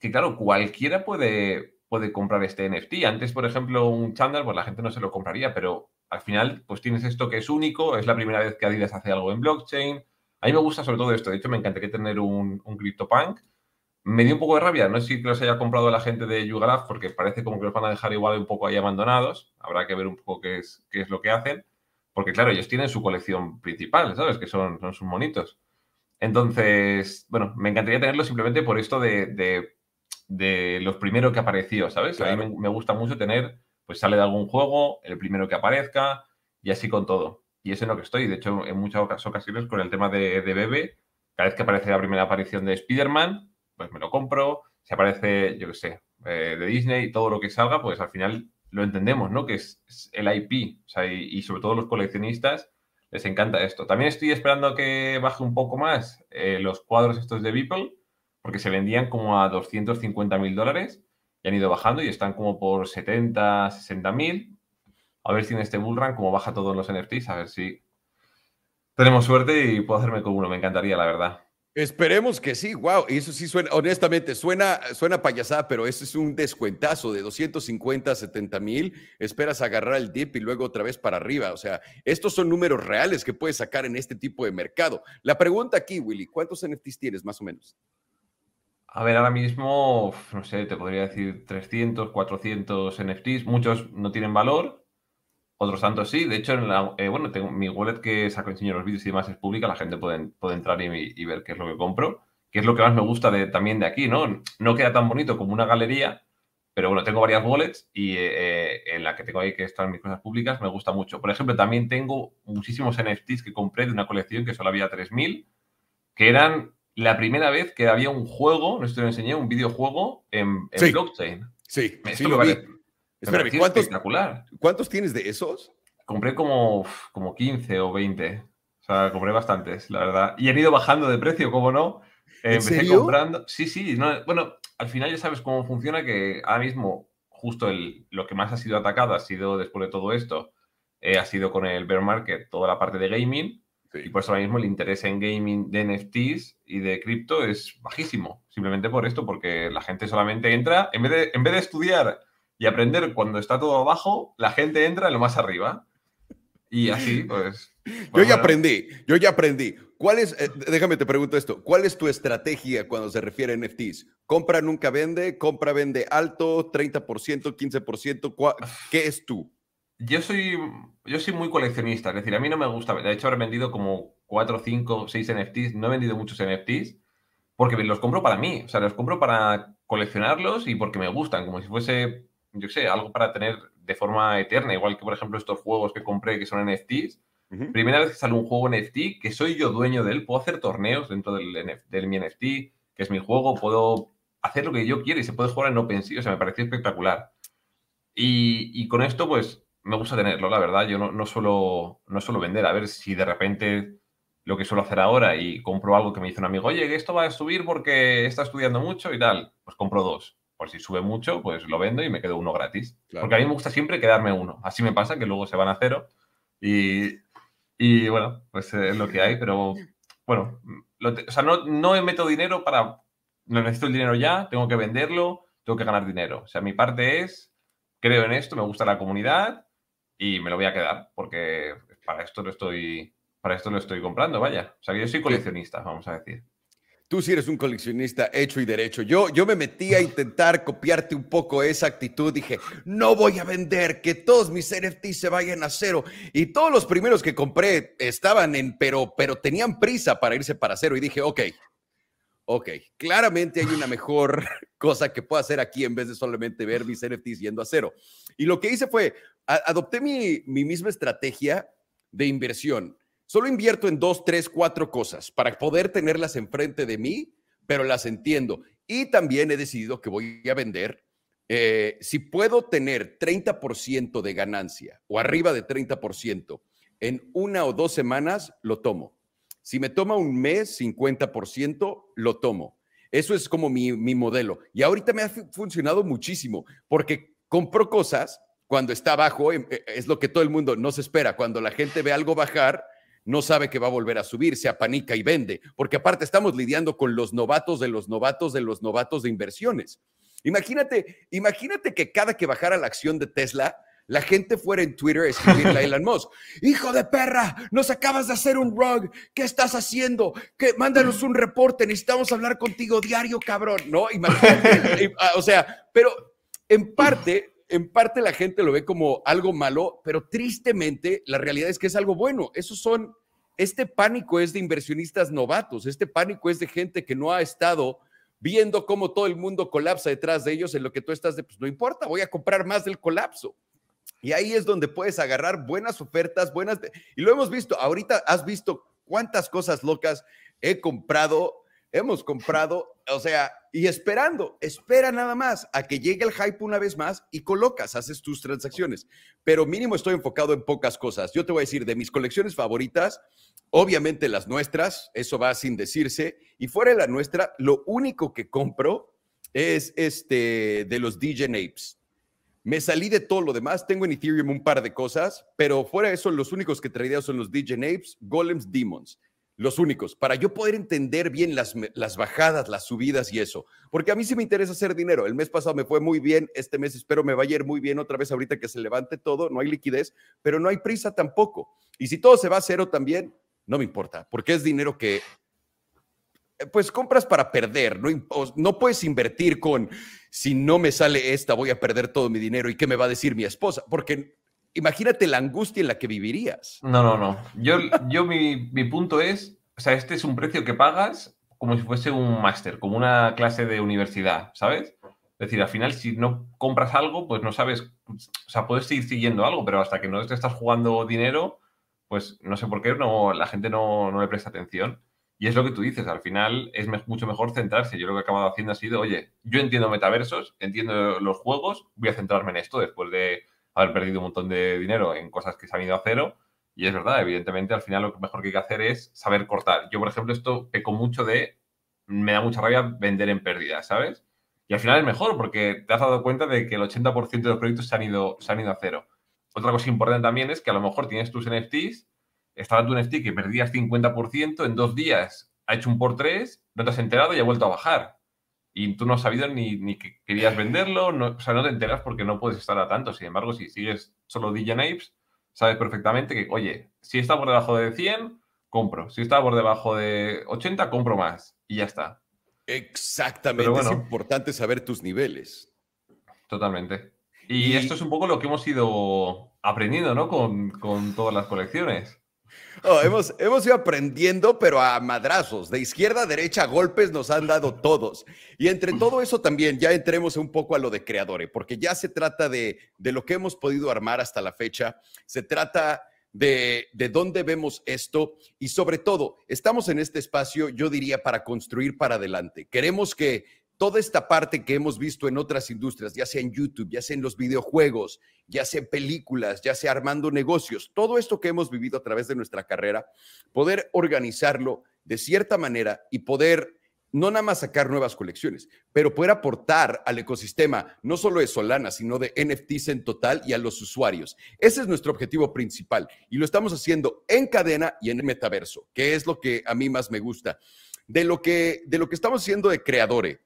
que, claro, cualquiera puede, puede comprar este NFT. Antes, por ejemplo, un chándal, pues la gente no se lo compraría, pero al final, pues tienes esto que es único, es la primera vez que Adidas hace algo en blockchain. A mí me gusta sobre todo esto, de hecho me encantaría tener un, un CryptoPunk. Me dio un poco de rabia, no sé si los haya comprado la gente de Yugraph, porque parece como que los van a dejar igual un poco ahí abandonados. Habrá que ver un poco qué es, qué es lo que hacen, porque claro, ellos tienen su colección principal, ¿sabes? Que son, son sus monitos. Entonces, bueno, me encantaría tenerlo simplemente por esto de, de, de los primeros que apareció, ¿sabes? Claro. A mí me, me, gusta mucho tener, pues sale de algún juego, el primero que aparezca y así con todo. Y es en lo que estoy. De hecho, en muchas ocasiones con el tema de, de Bebe, cada vez que aparece la primera aparición de Spider-Man, pues me lo compro. Si aparece, yo qué sé, eh, de Disney, todo lo que salga, pues al final lo entendemos, ¿no? Que es, el IP. O sea, y, y sobre todo los coleccionistas les encanta esto. También estoy esperando que baje un poco más eh, los cuadros estos de Beeple, porque se vendían como a 250 mil dólares y han ido bajando y están como por 70, 60 mil. A ver si en este bullrun, como baja todos los NFTs, a ver si tenemos suerte y puedo hacerme con uno. Me encantaría, la verdad. Esperemos que sí, wow. Y eso sí suena, honestamente, suena, suena payasada, pero eso es un descuentazo de 250 a 70 mil. Esperas agarrar el dip y luego otra vez para arriba. O sea, estos son números reales que puedes sacar en este tipo de mercado. La pregunta aquí, Willy, ¿cuántos NFTs tienes más o menos? A ver, ahora mismo, no sé, te podría decir 300, 400 NFTs. Muchos no tienen valor, otros tantos sí. De hecho, en la, eh, bueno, tengo mi wallet que saco, enseño los vídeos y demás es pública. La gente puede, puede entrar y, y, ver qué es lo que compro. Que es lo que más me gusta de, también de aquí, ¿no? No queda tan bonito como una galería, pero bueno, tengo varias wallets y eh, en la que tengo ahí que están mis cosas públicas me gusta mucho. Por ejemplo, también tengo muchísimos NFTs que compré de una colección que solo había 3.000, que eran la primera vez que había un juego, no esto lo enseñé, un videojuego en, en sí. blockchain. Sí, Esto sí lo parece, vi. me Espérame, pareció ¿cuántos, espectacular. ¿cuántos tienes de esos? Compré como, como 15 o 20. O sea, compré bastantes, la verdad. Y han ido bajando de precio, ¿cómo no? Eh, ¿En empecé serio? comprando. Sí, sí. No, bueno, al final ya sabes cómo funciona, que ahora mismo justo el, lo que más ha sido atacado ha sido, después de todo esto, eh, ha sido con el bear market, toda la parte de gaming. Sí. Y por eso ahora mismo el interés en gaming de NFTs y de cripto es bajísimo. Simplemente por esto, porque la gente solamente entra, en vez de, en vez de estudiar y aprender cuando está todo abajo, la gente entra en lo más arriba. Y así, pues. Yo pues ya bueno. aprendí, yo ya aprendí. ¿Cuál es, eh, déjame te pregunto esto, ¿cuál es tu estrategia cuando se refiere a NFTs? ¿Compra nunca vende? ¿Compra vende alto? ¿30%? ¿15%? ¿Cuál- ¿Qué es tú? Yo soy, yo soy muy coleccionista, es decir, a mí no me gusta. De hecho, habré vendido como 4, 5, 6 NFTs. No he vendido muchos NFTs porque los compro para mí. O sea, los compro para coleccionarlos y porque me gustan, como si fuese, yo sé, algo para tener de forma eterna. Igual que, por ejemplo, estos juegos que compré que son NFTs. Primera vez que sale un juego NFT, que soy yo dueño de él, puedo hacer torneos dentro del, del mi NFT, que es mi juego, puedo hacer lo que yo quiera y se puede jugar en OpenSea. O sea, me pareció espectacular. Y, y con esto, pues, me gusta tenerlo, la verdad. Yo no, no, suelo, no suelo vender. A ver si de repente lo que suelo hacer ahora y compro algo que me dice un amigo, oye, que esto va a subir porque está estudiando mucho y tal, pues compro dos. Por si sube mucho, pues lo vendo y me quedo uno gratis. Claro. Porque a mí me gusta siempre quedarme uno. Así me pasa que luego se van a cero y, y bueno, pues es lo que hay. Pero bueno, lo te- o sea, no, no meto dinero para... No necesito el dinero ya, tengo que venderlo, tengo que ganar dinero. O sea, mi parte es, creo en esto, me gusta la comunidad y me lo voy a quedar porque para esto lo estoy, para esto lo estoy comprando, vaya. O sea, que yo soy coleccionista, vamos a decir. Tú sí eres un coleccionista hecho y derecho. Yo, yo me metí a intentar copiarte un poco esa actitud. Dije, no voy a vender, que todos mis NFTs se vayan a cero. Y todos los primeros que compré estaban en, pero, pero tenían prisa para irse para cero. Y dije, ok, ok, claramente hay una mejor cosa que puedo hacer aquí en vez de solamente ver mis NFTs yendo a cero. Y lo que hice fue, adopté mi, mi misma estrategia de inversión Solo invierto en dos, tres, cuatro cosas para poder tenerlas enfrente de mí, pero las entiendo. Y también he decidido que voy a vender. Eh, si puedo tener 30% de ganancia o arriba de 30% en una o dos semanas, lo tomo. Si me toma un mes, 50%, lo tomo. Eso es como mi, mi modelo. Y ahorita me ha funcionado muchísimo porque compro cosas cuando está bajo, em, e, es lo que todo el mundo no se espera. Cuando la gente ve algo bajar, no sabe que va a volver a subir, se apanica y vende, porque aparte estamos lidiando con los novatos de los novatos de los novatos de inversiones. Imagínate, imagínate que cada que bajara la acción de Tesla, la gente fuera en Twitter a escribirle a Elon Musk, hijo de perra, nos acabas de hacer un rug, ¿qué estás haciendo? Que mándanos un reporte, necesitamos hablar contigo diario, cabrón, ¿no? Imagínate, ah, o sea, pero en parte en parte la gente lo ve como algo malo, pero tristemente la realidad es que es algo bueno. Esos son, este pánico es de inversionistas novatos, este pánico es de gente que no ha estado viendo cómo todo el mundo colapsa detrás de ellos en lo que tú estás de, pues no importa, voy a comprar más del colapso. Y ahí es donde puedes agarrar buenas ofertas, buenas... y lo hemos visto, ahorita has visto cuántas cosas locas he comprado hemos comprado, o sea, y esperando, espera nada más a que llegue el hype una vez más y colocas, haces tus transacciones. Pero mínimo estoy enfocado en pocas cosas. Yo te voy a decir, de mis colecciones favoritas, obviamente las nuestras, eso va sin decirse, y fuera de la nuestra, lo único que compro es este de los DJ Apes. Me salí de todo lo demás, tengo en Ethereum un par de cosas, pero fuera de eso, los únicos que traía son los DJ Apes, Golems, Demons los únicos, para yo poder entender bien las, las, bajadas, las subidas y eso. Porque a mí sí me interesa hacer dinero. El mes pasado me fue muy bien, este mes espero me vaya a ir muy bien otra vez ahorita que se levante todo, no hay liquidez, pero no hay prisa tampoco. Y si todo se va a cero también, no me importa, porque es dinero que, eh, pues compras para perder, no, no puedes invertir con, si no me sale esta, voy a perder todo mi dinero y qué me va a decir mi esposa, porque imagínate la angustia en la que vivirías. No, no, no. Yo, yo mi, mi, punto es, o sea, este es un precio que pagas como si fuese un máster, como una clase de universidad, ¿sabes? Es decir, al final, si no compras algo, pues no sabes, o sea, puedes seguir siguiendo algo, pero hasta que no te estás jugando dinero, pues no sé por qué no, la gente no, no le presta atención. Y es lo que tú dices, al final es mucho mejor centrarse. Yo lo que he acabado haciendo ha sido, oye, yo entiendo metaversos, entiendo los juegos, voy a centrarme en esto después de haber perdido un montón de dinero en cosas que se han ido a cero. Y es verdad, evidentemente, al final lo mejor que hay que hacer es saber cortar. Yo, por ejemplo, esto peco mucho de, me da mucha rabia vender en pérdida, ¿sabes? Y al final es mejor porque te has dado cuenta de que el 80% de los proyectos se han, ido, se han ido a cero. Otra cosa importante también es que a lo mejor tienes tus NFTs, estaba tu NFT que perdías 50%, en dos días ha hecho un por tres, no te has enterado y ha vuelto a bajar y tú no has sabido ni, ni que querías venderlo, no, o sea, no te enteras porque no puedes estar a tanto. Sin embargo, si sigues solo DJ Apes, sabes perfectamente que, oye, si está por debajo de 100, compro. Si está por debajo de 80, compro más. Y ya está. Exactamente. es importante saber tus niveles. Totalmente. Y, esto es un poco lo que hemos ido aprendiendo, ¿no? Con, con todas las colecciones. Oh, hemos, hemos ido aprendiendo, pero a madrazos, de izquierda a derecha, golpes nos han dado todos. Y entre todo eso también ya entremos un poco a lo de creadores, porque ya se trata de, de lo que hemos podido armar hasta la fecha, se trata de, de dónde vemos esto y sobre todo, estamos en este espacio, yo diría, para construir para adelante. Queremos que toda esta parte que hemos visto en otras industrias, ya sea en YouTube, ya sea en los videojuegos, ya sea en películas, ya sea armando negocios, todo esto que hemos vivido a través de nuestra carrera, poder organizarlo de cierta manera y poder no nada más sacar nuevas colecciones, pero poder aportar al ecosistema, no solo de Solana, sino de NFTs en total y a los usuarios. Ese es nuestro objetivo principal y lo estamos haciendo en cadena y en el metaverso, que es lo que a mí más me gusta. De lo que, de lo que estamos haciendo de creadores,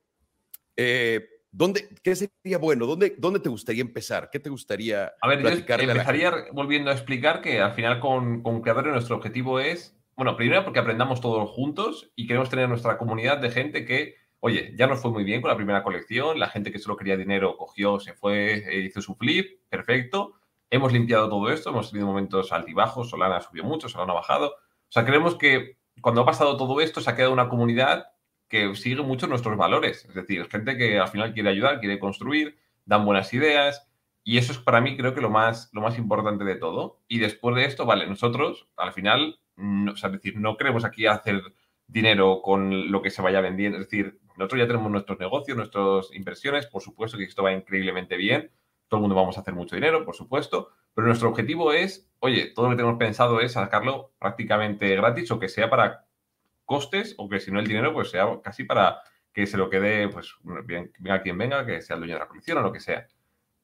eh, ¿dónde, ¿Qué sería bueno? ¿Dónde, ¿Dónde te gustaría empezar? ¿Qué te gustaría a ver, empezaría volviendo a explicar que al final con, con Creadores nuestro objetivo es bueno, primero porque aprendamos todos juntos y queremos tener nuestra comunidad de gente que, oye, ya nos fue muy bien con la primera colección, la gente que solo quería dinero cogió, se fue, eh, hizo su flip, perfecto. Hemos limpiado todo esto, hemos tenido momentos altibajos, Solana subió mucho, Solana ha bajado. O sea, creemos que cuando ha pasado todo esto se ha quedado una comunidad que sigue mucho nuestros valores. Es decir, gente que al final quiere ayudar, quiere construir, dan buenas ideas. Y eso es para mí creo que lo más, lo más importante de todo. Y después de esto, vale, nosotros al final no, es decir, no queremos aquí hacer dinero con lo que se vaya vendiendo. Es decir, nosotros ya tenemos nuestros negocios, nuestras inversiones, por supuesto que esto va increíblemente bien, todo el mundo vamos a hacer mucho dinero, por supuesto, pero nuestro objetivo es, oye, todo lo que tenemos pensado es sacarlo prácticamente gratis o que sea para costes o que si no el dinero pues sea casi para que se lo quede, pues venga quien venga, que sea el dueño de la colección o lo que sea.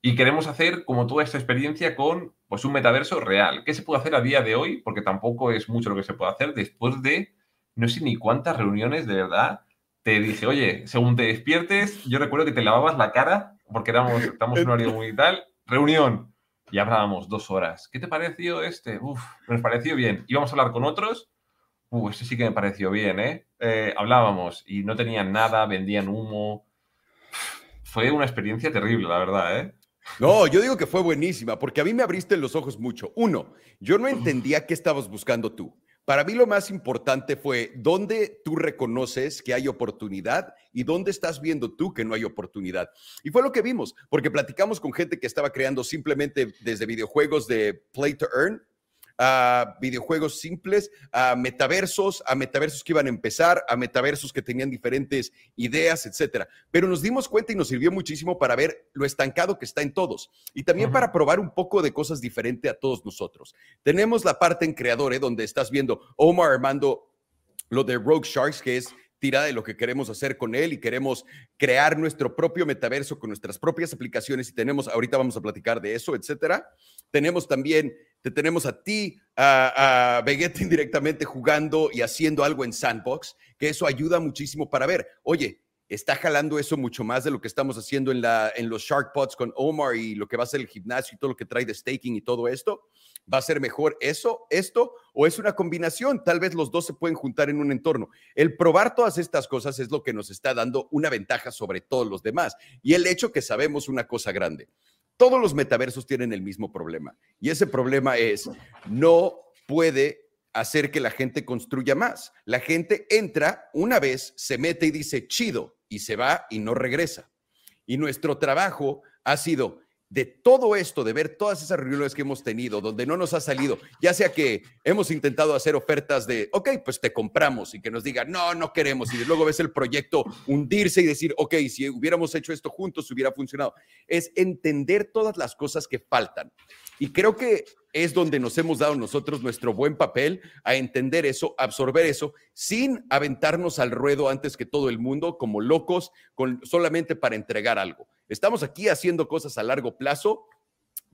Y queremos hacer como toda esta experiencia con pues, un metaverso real. ¿Qué se puede hacer a día de hoy? Porque tampoco es mucho lo que se puede hacer después de no sé ni cuántas reuniones de verdad. Te dije, oye, según te despiertes, yo recuerdo que te lavabas la cara porque éramos, estamos en un horario muy tal. Reunión. Y hablábamos dos horas. ¿Qué te pareció este? Uf, nos pareció bien. Íbamos a hablar con otros. Uf, este sí que me pareció bien, ¿eh? ¿eh? Hablábamos y no tenían nada, vendían humo. Fue una experiencia terrible, la verdad, ¿eh? No, yo digo que fue buenísima, porque a mí me abriste los ojos mucho. Uno, yo no entendía qué estabas buscando tú. Para mí lo más importante fue dónde tú reconoces que hay oportunidad y dónde estás viendo tú que no hay oportunidad. Y fue lo que vimos, porque platicamos con gente que estaba creando simplemente desde videojuegos de play to earn a videojuegos simples, a metaversos, a metaversos que iban a empezar, a metaversos que tenían diferentes ideas, etcétera. Pero nos dimos cuenta y nos sirvió muchísimo para ver lo estancado que está en todos y también para probar un poco de cosas diferentes a todos nosotros. Tenemos la parte en Creadores donde estás viendo Omar Armando lo de Rogue Sharks, que es tirada de lo que queremos hacer con él y queremos crear nuestro propio metaverso con nuestras propias aplicaciones y tenemos, ahorita vamos a platicar de eso, etcétera. Tenemos también te tenemos a ti, a, Vegeta indirectamente jugando y haciendo algo en Sandbox, que eso ayuda muchísimo para ver, oye, está jalando eso mucho más de lo que estamos haciendo en, la, en los Shark Pods con Omar y lo que va a ser el gimnasio y todo lo que trae de staking y todo esto. ¿Va a ser mejor eso, esto o es una combinación? Tal vez los dos se pueden juntar en un entorno. El probar todas estas cosas es lo que nos está dando una ventaja sobre todos los demás y el hecho que sabemos una cosa grande. Todos los metaversos tienen el mismo problema y ese problema es no puede hacer que la gente construya más. La gente entra una vez, se mete y dice chido y se va y no regresa. Y nuestro trabajo ha sido de todo esto, de ver todas esas reuniones que hemos tenido, donde no nos ha salido, ya sea que hemos intentado hacer ofertas de, ok, pues te compramos y que nos digan, no, no queremos, y luego ves el proyecto hundirse y decir, ok, si hubiéramos hecho esto juntos, hubiera funcionado. Es entender todas las cosas que faltan. Y creo que es donde nos hemos dado nosotros nuestro buen papel a entender eso, absorber eso, sin aventarnos al ruedo antes que todo el mundo, como locos, solamente para entregar algo. Estamos aquí haciendo cosas a largo plazo.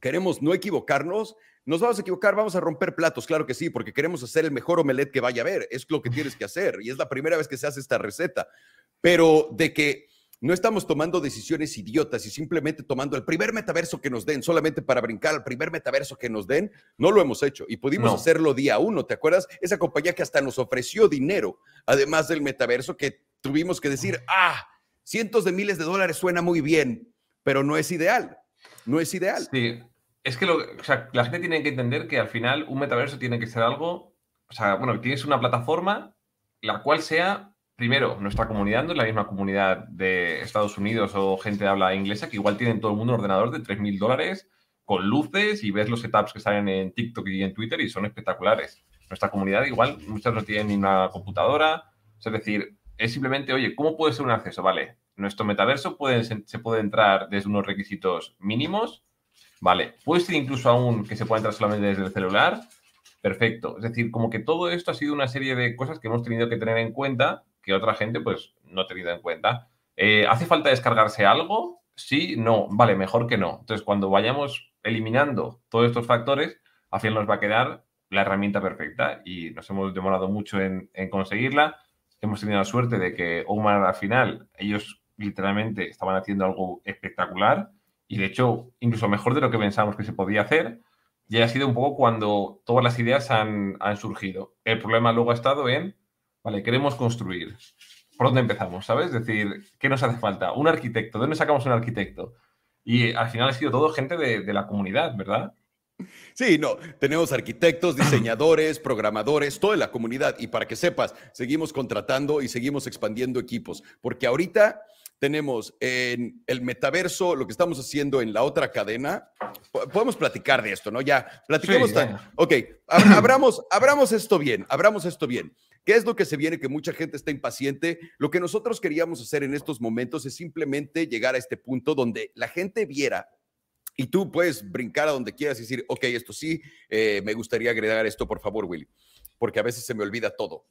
Queremos no equivocarnos. Nos vamos a equivocar, vamos a romper platos, claro que sí, porque queremos hacer el mejor omelette que vaya a haber. Es lo que tienes que hacer y es la primera vez que se hace esta receta. Pero de que no estamos tomando decisiones idiotas y simplemente tomando el primer metaverso que nos den, solamente para brincar al primer metaverso que nos den, no lo hemos hecho y pudimos hacerlo día uno. ¿Te acuerdas? Esa compañía que hasta nos ofreció dinero, además del metaverso, que tuvimos que decir, ah, cientos de miles de dólares suena muy bien, pero no es ideal. No es ideal. Sí, es que la gente tiene que entender que al final un metaverso tiene que ser algo, o sea, bueno, tienes una plataforma la cual sea, primero, no es la misma comunidad de Estados Unidos o gente de habla inglesa, que igual tienen todo el mundo un ordenador de 3.000 dólares con luces y ves los setups que salen en TikTok y en Twitter y son espectaculares. Nuestra comunidad igual muchas no tienen ni una computadora, es decir, es simplemente, oye, ¿cómo puede ser un acceso? Vale, nuestro metaverso se puede entrar desde unos requisitos mínimos, vale, puede ser incluso aún que se pueda entrar solamente desde el celular, perfecto. Es decir, como que todo esto ha sido una serie de cosas que hemos tenido que tener en cuenta que otra gente pues no ha tenido en cuenta. Eh, ¿Hace falta descargarse algo? Sí, no, vale, mejor que no. Entonces, cuando vayamos eliminando todos estos factores, al final nos va a quedar la herramienta perfecta y nos hemos demorado mucho en conseguirla hemos tenido la suerte de que Omar al final, ellos literalmente estaban haciendo algo espectacular y de hecho incluso mejor de lo que pensábamos que se podía hacer. y ha sido un poco cuando todas las ideas han, han surgido. El problema luego ha estado en, vale, queremos construir. ¿Por dónde empezamos? ¿Sabes? Es decir, ¿qué nos hace falta? Un arquitecto. ¿De dónde sacamos un arquitecto? Y al final ha sido todo gente de, de la comunidad, ¿verdad? Sí, no, tenemos arquitectos, diseñadores, programadores, toda la comunidad. Y para que sepas, seguimos contratando y seguimos expandiendo equipos, porque ahorita tenemos en el metaverso, lo que estamos haciendo en la otra cadena. Podemos platicar de esto, ¿no? Ya, platiquemos. Sí, ok, abramos, abramos esto bien, abramos esto bien. ¿Qué es lo que se viene? Que mucha gente está impaciente. Lo que nosotros queríamos hacer en estos momentos es simplemente llegar a este punto donde la gente viera y tú puedes brincar a donde quieras y decir, ok, esto sí, eh, me gustaría agregar esto, por favor, Willy, porque a veces se me olvida todo.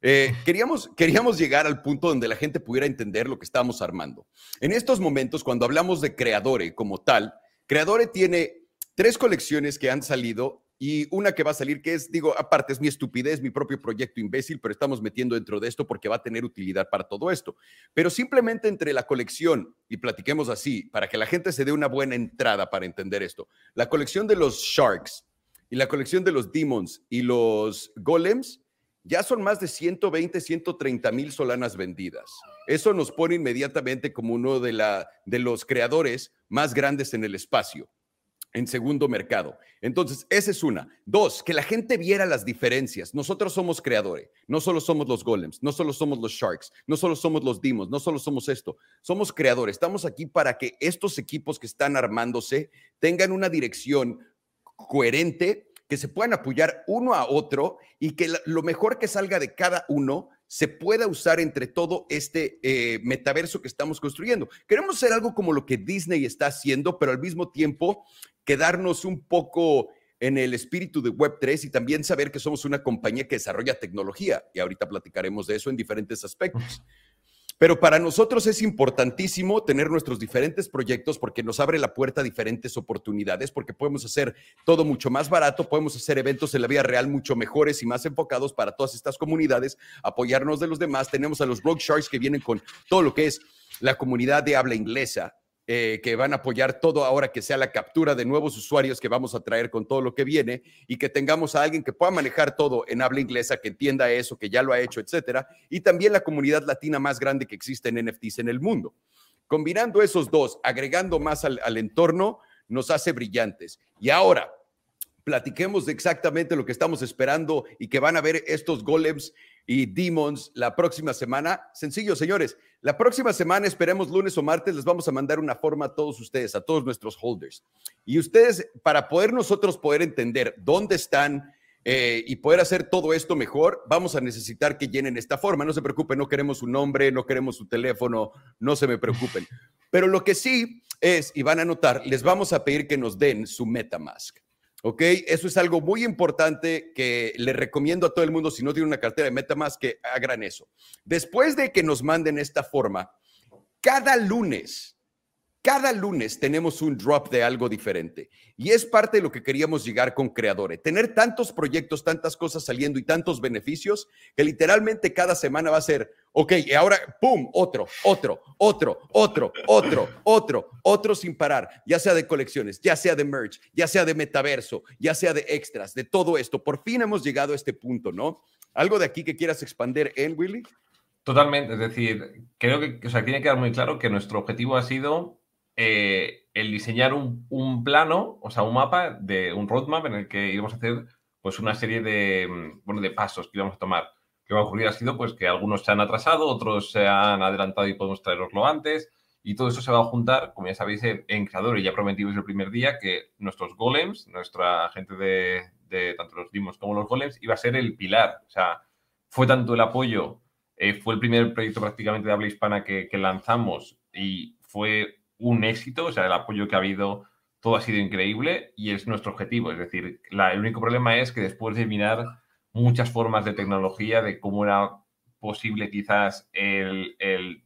Eh, queríamos, queríamos llegar al punto donde la gente pudiera entender lo que estamos armando. En estos momentos, cuando hablamos de Creadore como tal, Creadore tiene tres colecciones que han salido y una que va a salir, que es, digo, aparte es mi estupidez, mi propio proyecto imbécil, pero estamos metiendo dentro de esto porque va a tener utilidad para todo esto. Pero simplemente entre la colección, y platiquemos así, para que la gente se dé una buena entrada para entender esto, la colección de los Sharks y la colección de los Demons y los Golems, ya son más de 120, 130 mil solanas vendidas. Eso nos pone inmediatamente como uno de, la, de los creadores más grandes en el espacio en segundo mercado. Entonces, esa es una. Dos, que la gente viera las diferencias. Nosotros somos creadores, no solo somos los golems, no solo somos los sharks, no solo somos los dimos, no solo somos esto, somos creadores. Estamos aquí para que estos equipos que están armándose tengan una dirección coherente, que se puedan apoyar uno a otro y que lo mejor que salga de cada uno se pueda usar entre todo este eh, metaverso que estamos construyendo. Queremos hacer algo como lo que Disney está haciendo, pero al mismo tiempo quedarnos un poco en el espíritu de Web3 y también saber que somos una compañía que desarrolla tecnología. Y ahorita platicaremos de eso en diferentes aspectos. Pero para nosotros es importantísimo tener nuestros diferentes proyectos porque nos abre la puerta a diferentes oportunidades, porque podemos hacer todo mucho más barato, podemos hacer eventos en la vida real mucho mejores y más enfocados para todas estas comunidades, apoyarnos de los demás. Tenemos a los Rogue Sharks que vienen con todo lo que es la comunidad de habla inglesa, eh, que van a apoyar todo ahora que sea la captura de nuevos usuarios que vamos a traer con todo lo que viene y que tengamos a alguien que pueda manejar todo en habla inglesa, que entienda eso, que ya lo ha hecho, etcétera. Y también la comunidad latina más grande que existe en NFTs en el mundo. Combinando esos dos, agregando más al, al entorno, nos hace brillantes. Y ahora, platiquemos de exactamente lo que estamos esperando y que van a ver estos golems y demons la próxima semana. Sencillo, señores. La próxima semana, esperemos lunes o martes, les vamos a mandar una forma a todos ustedes, a todos nuestros holders. Y ustedes, para poder nosotros poder entender dónde están eh, y poder hacer todo esto mejor, vamos a necesitar que llenen esta forma. No se preocupen, no queremos su nombre, no queremos su teléfono, no se me preocupen. Pero lo que sí es, y van a notar, les vamos a pedir que nos den su MetaMask. ¿Ok? Eso es algo muy importante que le recomiendo a todo el mundo, si no tiene una cartera de MetaMask, que hagan eso. Después de que nos manden esta forma, cada lunes cada lunes tenemos un drop de algo diferente y es parte de lo que queríamos llegar con Creadores. Tener tantos proyectos, tantas cosas saliendo y tantos beneficios que literalmente cada semana va a ser, ok, y ahora, ¡pum! Otro, otro, otro, otro, otro, otro, otro sin parar, ya sea de colecciones, ya sea de merch, ya sea de metaverso, ya sea de extras, de todo esto. Por fin hemos llegado a este punto, ¿no? ¿Algo de aquí que quieras expander en, Willy? Totalmente, es decir, creo que o sea, tiene que quedar muy claro que nuestro objetivo ha sido eh, el diseñar un, plano, o sea, un mapa de un roadmap en el que íbamos a hacer pues una serie de, mm, bueno, de pasos que íbamos a tomar. Lo que va a ocurrir ha sido pues que algunos se han atrasado, otros se han adelantado y podemos traeroslo antes. Y todo eso se va a juntar, como ya sabéis, en Creador. Y ya prometimos el primer día que nuestros golems, nuestra gente de, tanto los dimos como los golems, iba a ser el pilar. O sea, fue tanto el apoyo, eh, fue el primer proyecto prácticamente de habla hispana que lanzamos y fue un éxito, o sea, el apoyo que ha habido, todo ha sido increíble y es nuestro objetivo. Es decir, el único problema es que después de mirar muchas formas de tecnología, de cómo era posible quizás el,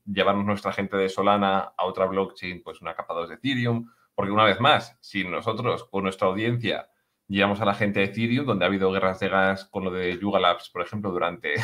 llevarnos nuestra gente de Solana a otra blockchain, pues una capa 2 de Ethereum, porque una vez más, si nosotros con nuestra audiencia llevamos a la gente de Ethereum, donde ha habido guerras de gas con lo de Yuga Labs, por ejemplo, durante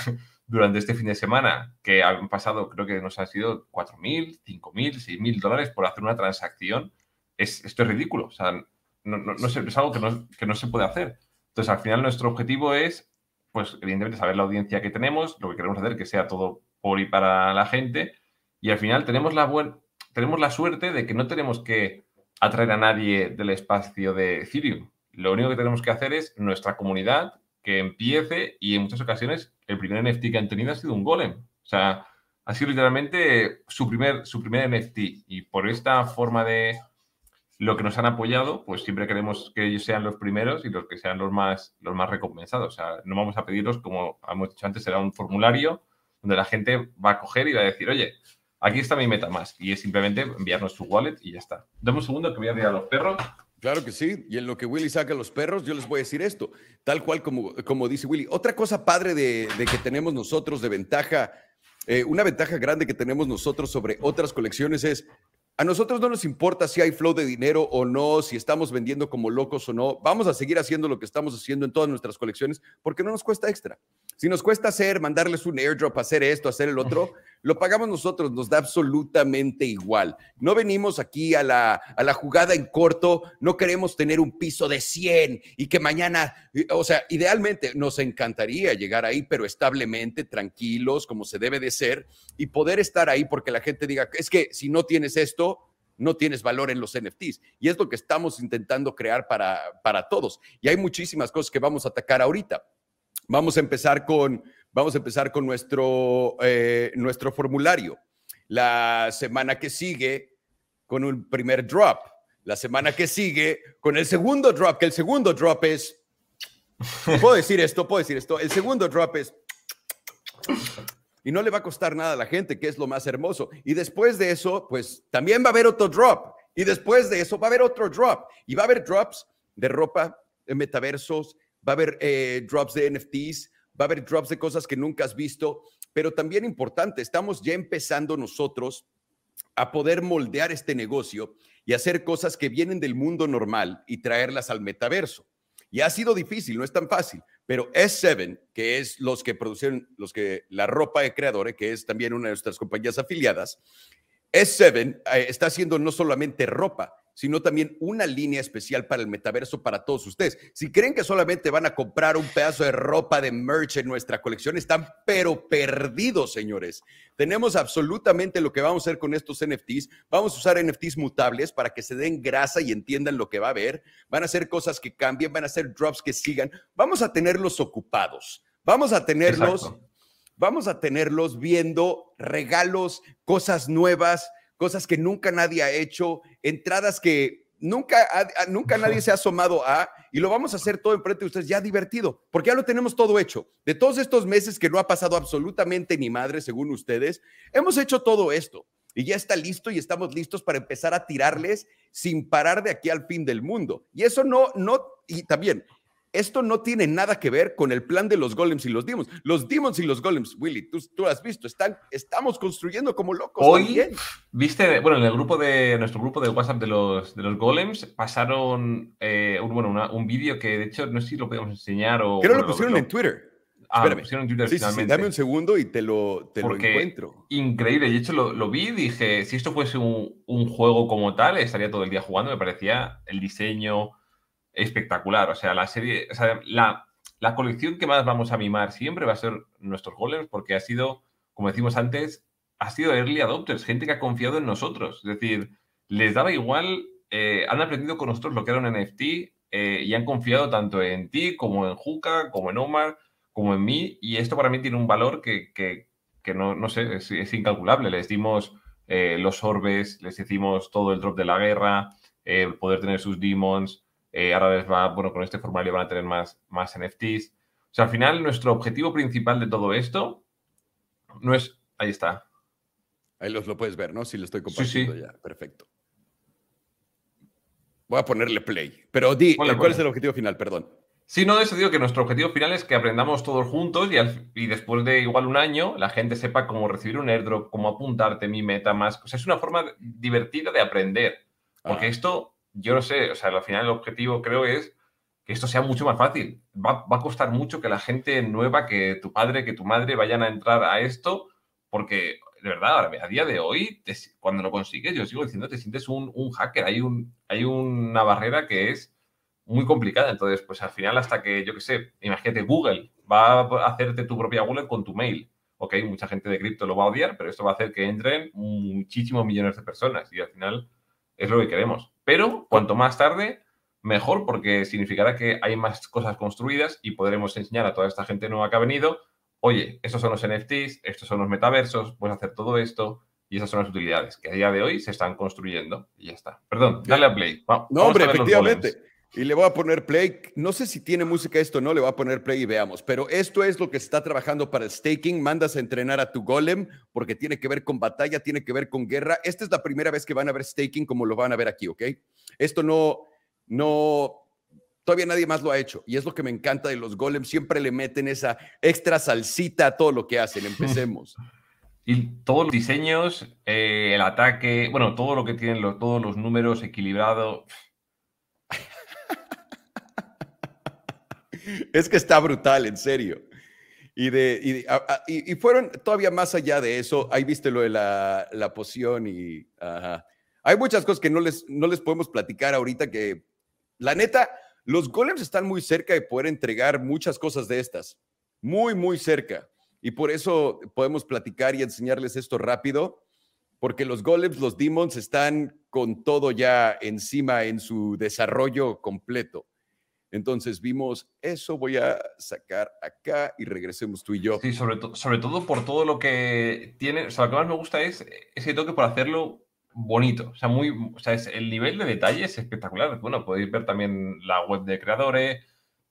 durante este fin de semana, que han pasado, creo que nos han sido 4.000, 5.000, 6.000 dólares por hacer una transacción, es, esto es ridículo. O sea, no, es algo que no, que no se puede hacer. Entonces, al final, nuestro objetivo es, pues, evidentemente, saber la audiencia que tenemos, lo que queremos hacer, que sea todo por y para la gente. Y al final tenemos la, tenemos la suerte de que no tenemos que atraer a nadie del espacio de Ethereum. Lo único que tenemos que hacer es nuestra comunidad que empiece y en muchas ocasiones el primer NFT que han tenido ha sido un golem. O sea, ha sido literalmente su primer, su primer NFT. Y por esta forma de lo que nos han apoyado, pues siempre queremos que ellos sean los primeros y los que sean los más, los más recompensados. O sea, no vamos a pedirlos, como hemos dicho antes, será un formulario donde la gente va a coger y va a decir, oye, aquí está mi MetaMask. Y es simplemente enviarnos su wallet y ya está. Dame un segundo que voy a enviar a los perros. Claro que sí. Y en lo que Willy saca a los perros, yo les voy a decir esto, tal cual como, como dice Willy. Otra cosa padre de, que tenemos nosotros de ventaja, eh, una ventaja grande que tenemos nosotros sobre otras colecciones es, a nosotros no nos importa si hay flow de dinero o no, si estamos vendiendo como locos o no. Vamos a seguir haciendo lo que estamos haciendo en todas nuestras colecciones porque no nos cuesta extra. Si nos cuesta hacer, mandarles un airdrop, hacer esto, hacer el otro, lo pagamos nosotros, nos da absolutamente igual. No venimos aquí a la, a la jugada en corto, no queremos tener un piso de 100 y que mañana, o sea, idealmente nos encantaría llegar ahí, pero establemente, tranquilos, como se debe de ser, y poder estar ahí porque la gente diga, es que si no tienes esto, no tienes valor en los NFTs. Y es lo que estamos intentando crear para, para todos. Y hay muchísimas cosas que vamos a atacar ahorita. Vamos a empezar con, vamos a empezar con nuestro, eh, nuestro formulario. La semana que sigue, con un primer drop. La semana que sigue, con el segundo drop, que el segundo drop es, puedo decir esto, puedo decir esto, el segundo drop es, y no le va a costar nada a la gente, que es lo más hermoso. Y después de eso, pues también va a haber otro drop. Y después de eso va a haber otro drop. Y va a haber drops de ropa, de metaversos, va a haber eh, drops de NFTs, va a haber drops de cosas que nunca has visto, pero también importante, estamos ya empezando nosotros a poder moldear este negocio y hacer cosas que vienen del mundo normal y traerlas al metaverso. Y ha sido difícil, no es tan fácil, pero S7, que es los que producen los que la ropa de creadores, que es también una de nuestras compañías afiliadas, S7 eh, está haciendo no solamente ropa, sino también una línea especial para el metaverso para todos ustedes. Si creen que solamente van a comprar un pedazo de ropa de merch en nuestra colección, están pero perdidos, señores. Tenemos absolutamente lo que vamos a hacer con estos NFTs. Vamos a usar NFTs mutables para que se den grasa y entiendan lo que va a haber. Van a hacer cosas que cambien, van a hacer drops que sigan. Vamos a tenerlos ocupados. Vamos a tenerlos, vamos a tenerlos viendo regalos, cosas nuevas cosas que nunca nadie ha hecho, entradas que nunca, nunca nadie se ha asomado a, y lo vamos a hacer todo enfrente de ustedes ya divertido, porque ya lo tenemos todo hecho. De todos estos meses que no ha pasado absolutamente ni madre, según ustedes, hemos hecho todo esto. Y ya está listo y estamos listos para empezar a tirarles sin parar de aquí al fin del mundo. Y eso no, no, y también, esto no tiene nada que ver con el plan de los golems y los demons. Los demons y los golems, Willy, tú, tú has visto, están, estamos construyendo como locos. Hoy, viste, bueno, en el grupo de nuestro grupo de WhatsApp de los, de los golems pasaron eh, un, bueno, un vídeo que de hecho no sé si lo podemos enseñar o. Creo que lo pusieron en Twitter. Ah, Espérame. lo pusieron en Twitter finalmente. dame un segundo y te lo, te lo encuentro. Increíble. De hecho, lo, lo, vi y dije: si esto fuese un, un juego como tal, estaría todo el día jugando. Me parecía el diseño espectacular. O sea, la serie, o la, la, colección que más vamos a mimar siempre va a ser nuestros golems, porque ha sido, como decimos antes, ha sido early adopters, gente que ha confiado en nosotros. Es decir, les daba igual, eh, han aprendido con nosotros lo que era un NFT eh, y han confiado tanto en ti como en Juca, como en Omar, como en mí. Y esto para mí tiene un valor que, que, que no, no, sé, es, incalculable. Les dimos eh, los orbes, les hicimos todo el drop de la guerra, poder tener sus demons. Eh, ahora les va, bueno, con este formulario van a tener más, más NFTs. O sea, al final, nuestro objetivo principal de todo esto no es. Ahí está. Ahí los lo puedes ver, ¿no? Si lo estoy compartiendo ya. Perfecto. Voy a ponerle play. Pero di, ¿cuál es el objetivo final? Perdón. Sí, no, eso digo que nuestro objetivo final es que aprendamos todos juntos y, y, después de igual un año la gente sepa cómo recibir un airdrop, cómo apuntarte, mi meta más. O sea, es una forma divertida de aprender. Porque esto yo no sé, o sea, al final el objetivo creo es que esto sea mucho más fácil. Va, a costar mucho que la gente nueva, que tu padre, que tu madre vayan a entrar a esto, porque de verdad, a día de hoy, cuando lo consigues, yo sigo diciendo, te sientes un, un hacker. Hay, un, hay una barrera que es muy complicada. Entonces, pues al final, hasta que, yo qué sé, imagínate, Google va a hacerte tu propia wallet con tu mail. Ok, mucha gente de cripto lo va a odiar, pero esto va a hacer que entren muchísimos millones de personas y al final es lo que queremos. Pero cuanto más tarde, mejor, porque significará que hay más cosas construidas y podremos enseñar a toda esta gente nueva que ha venido, oye, estos son los NFTs, estos son los metaversos, puedes hacer todo esto y esas son las utilidades que a día de hoy se están construyendo y ya está. Perdón, dale a play. no, hombre, efectivamente. Y le voy a poner play. No sé si tiene música esto o no, le voy a poner play y veamos. Pero esto es lo que está trabajando para el staking. Mandas a entrenar a tu golem porque tiene que ver con batalla, tiene que ver con guerra. Esta es la primera vez que van a ver staking como lo van a ver aquí, ¿ok? Esto no, no, todavía nadie más lo ha hecho. Y es lo que me encanta de los golems. Siempre le meten esa extra salsita a todo lo que hacen. Empecemos. Y todos los diseños, eh, el ataque, bueno, todo lo que tienen todos los números equilibrados es que está brutal, en serio. Y, de, y, fueron todavía más allá de eso. Ahí viste lo de la, la poción y... Hay muchas cosas que no les, no les podemos platicar ahorita que, la neta, los golems están muy cerca de poder entregar muchas cosas de estas. Muy, muy cerca. Y por eso podemos platicar y enseñarles esto rápido, porque los golems, los demons están con todo ya encima en su desarrollo completo. Entonces vimos eso, voy a sacar acá y regresemos tú y yo. Sí, sobre, sobre todo por todo lo que tiene, o sea, lo que más me gusta es ese toque por hacerlo bonito, o sea, muy, o sea, es, el nivel de detalle es espectacular. Bueno, podéis ver también la web de creadores,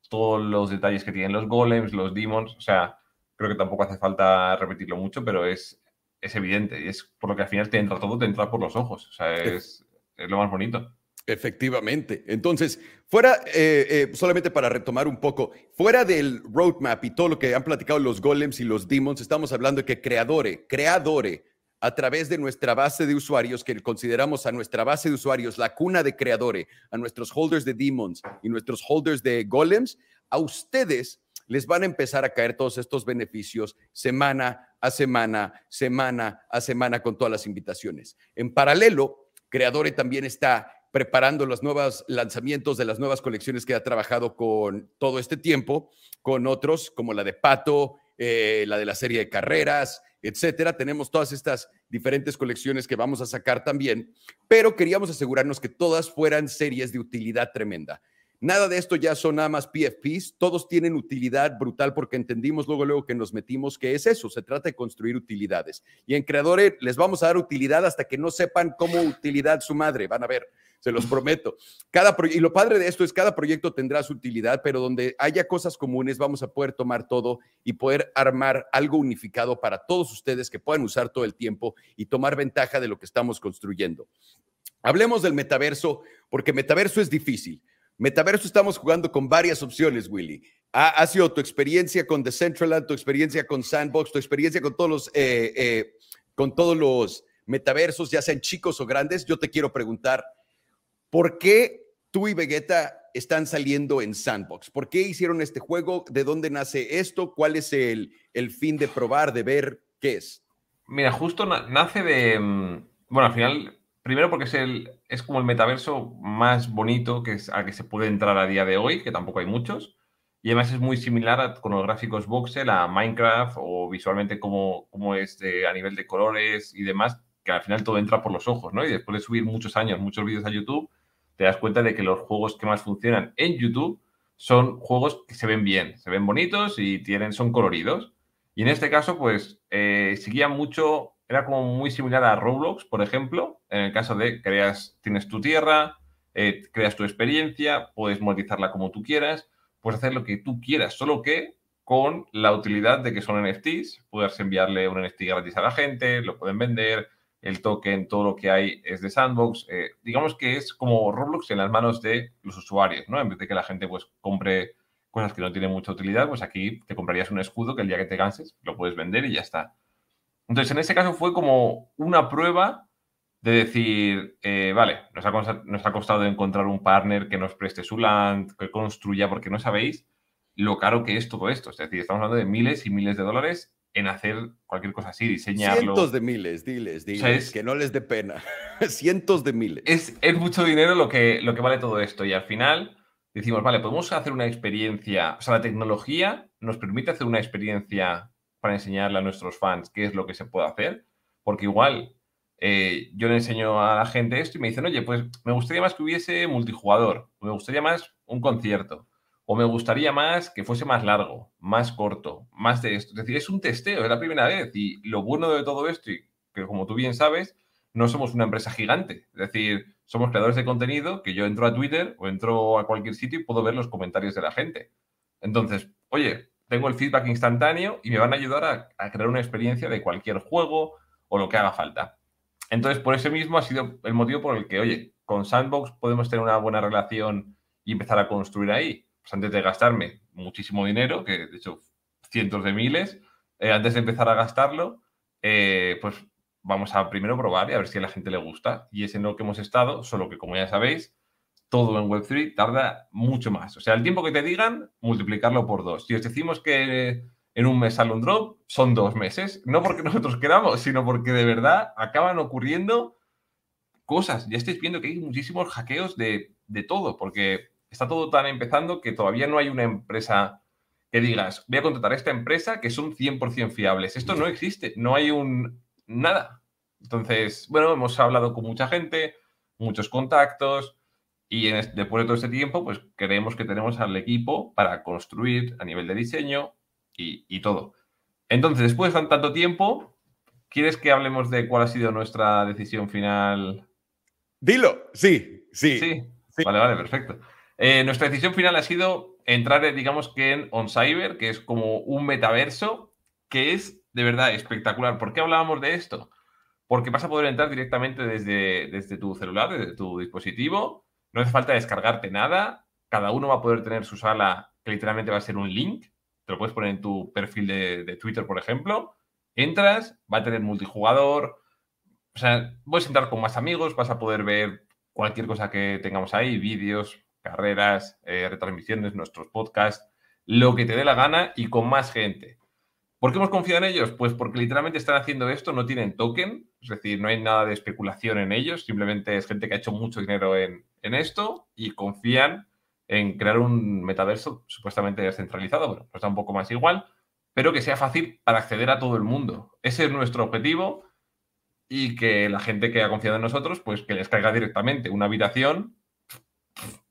todos los detalles que tienen los golems, los demons, o sea, creo que tampoco hace falta repetirlo mucho, pero es, es evidente y es por lo que al final te entra todo, te entra por los ojos, o sea, es, es lo más bonito. Efectivamente. Entonces, fuera, eh, eh, solamente para retomar un poco, fuera del roadmap y todo lo que han platicado los golems y los demons, estamos hablando de que Creadore, Creadore, a través de nuestra base de usuarios, que consideramos a nuestra base de usuarios la cuna de Creadore, a nuestros holders de demons y nuestros holders de golems, a ustedes les van a empezar a caer todos estos beneficios semana a semana, semana a semana con todas las invitaciones. En paralelo, Creadore también está preparando los nuevos lanzamientos de las nuevas colecciones que ha trabajado con todo este tiempo, con otros como la de Pato, eh, la de la serie de carreras, etcétera. Tenemos todas estas diferentes colecciones que vamos a sacar también, pero queríamos asegurarnos que todas fueran series de utilidad tremenda. Nada de esto ya son nada más PFPs, todos tienen utilidad brutal porque entendimos luego, luego que nos metimos que es eso, se trata de construir utilidades. Y en Creadores les vamos a dar utilidad hasta que no sepan cómo utilidad su madre, van a ver se los prometo. Cada y lo padre de esto es cada proyecto tendrá su utilidad, pero donde haya cosas comunes vamos a poder tomar todo y poder armar algo unificado para todos ustedes que puedan usar todo el tiempo y tomar ventaja de lo que estamos construyendo. Hablemos del metaverso, porque metaverso es difícil. Metaverso estamos jugando con varias opciones, Willy. Ha, sido tu experiencia con Decentraland, tu experiencia con Sandbox, tu experiencia con todos eh, eh, con todos los metaversos, ya sean chicos o grandes. Yo te quiero preguntar, ¿Por qué tú y Vegeta están saliendo en Sandbox? ¿Por qué hicieron este juego? ¿De dónde nace esto? ¿Cuál es el, el fin de probar, de ver qué es? Mira, justo nace de. Mm, bueno, al final, primero porque es, el, es como el metaverso más bonito que es, a que se puede entrar a día de hoy, que tampoco hay muchos. Y además es muy similar con los gráficos voxel a Minecraft o visualmente como, como es a nivel de colores y demás, que al final todo entra por los ojos, ¿no? Y después de subir muchos años, muchos vídeos a YouTube, te das cuenta de que los juegos que más funcionan en YouTube son juegos que se ven bien, se ven bonitos y tienen, son coloridos. Y en este caso, pues, eh, seguía mucho, era como muy similar a Roblox, por ejemplo, en el caso de creas, tienes tu tierra, eh, creas tu experiencia, puedes monetizarla como tú quieras, puedes hacer lo que tú quieras, solo que con la utilidad de que son NFTs, puedes enviarle un NFT gratis a la gente, lo pueden vender, el token, todo lo que hay es de Sandbox. Eh, digamos que es como Roblox en las manos de los usuarios, ¿no? En vez de que la gente pues compre cosas que no tienen mucha utilidad, pues aquí te comprarías un escudo que el día que te canses lo puedes vender y ya está. Entonces, en ese caso fue como una prueba de decir, eh, vale, nos ha, nos ha costado encontrar un partner que nos preste su land, que construya, porque no sabéis lo caro que es todo esto. Es decir, estamos hablando de miles y miles de dólares en hacer cualquier cosa así, diseñarlo. Cientos de miles, diles, diles, que no les dé pena. Cientos de miles. Es, es, mucho dinero lo que, lo que vale todo esto y al final decimos, vale, podemos hacer una experiencia, o sea, la tecnología nos permite hacer una experiencia para enseñarle a nuestros fans qué es lo que se puede hacer, porque igual eh, yo le enseño a la gente esto y me dicen, oye, pues me gustaría más que hubiese multijugador, me gustaría más un concierto, o me gustaría más que fuese más largo, más corto, más de esto. Es decir, es un testeo, es la primera vez. Y lo bueno de todo esto, y que como tú bien sabes, no somos una empresa gigante. Es decir, somos creadores de contenido que yo entro a Twitter o entro a cualquier sitio y puedo ver los comentarios de la gente. Entonces, oye, tengo el feedback instantáneo y me van a ayudar a, crear una experiencia de cualquier juego o lo que haga falta. Entonces, por eso mismo ha sido el motivo por el que, oye, con Sandbox podemos tener una buena relación y empezar a construir ahí. Pues antes de gastarme muchísimo dinero, que de hecho cientos de miles, eh, antes de empezar a gastarlo, eh, pues vamos a primero probar y a ver si a la gente le gusta. Y es en lo que hemos estado, solo que como ya sabéis, todo en Web3 tarda mucho más. O sea, el tiempo que te digan, multiplicarlo por dos. Si os decimos que en un mes sale un drop, son dos meses. No porque nosotros queramos, sino porque de verdad acaban ocurriendo cosas. Ya estáis viendo que hay muchísimos hackeos de, de todo, porque está todo tan empezando que todavía no hay una empresa que digas, voy a contratar a esta empresa que son 100% fiables. Esto no existe, no hay un nada. Entonces, bueno, hemos hablado con mucha gente, muchos contactos y después de todo este tiempo, pues creemos que tenemos al equipo para construir a nivel de diseño y, todo. Entonces, después de tanto tiempo, ¿quieres que hablemos de cuál ha sido nuestra decisión final? Dilo, sí, sí. Sí, vale, vale, perfecto. Eh, nuestra decisión final ha sido entrar, eh, digamos que en OnCyber, que es como un metaverso que es de verdad espectacular. ¿Por qué hablábamos de esto? Porque vas a poder entrar directamente desde, desde tu celular, desde tu dispositivo. No hace falta descargarte nada. Cada uno va a poder tener su sala, que literalmente va a ser un link te lo puedes poner en tu perfil de, Twitter, por ejemplo. Entras, va a tener multijugador. O sea, puedes entrar con más amigos, vas a poder ver cualquier cosa que tengamos ahí, vídeos, carreras, eh, retransmisiones, nuestros podcasts, lo que te dé la gana y con más gente. ¿Por qué hemos confiado en ellos? Pues porque literalmente están haciendo esto, no tienen token, es decir, no hay nada de especulación en ellos, simplemente es gente que ha hecho mucho dinero en, en esto y confían en crear un metaverso supuestamente descentralizado, bueno, pues da un poco más igual, pero que sea fácil para acceder a todo el mundo. Ese es nuestro objetivo y que la gente que ha confiado en nosotros, pues que les caiga directamente una habitación,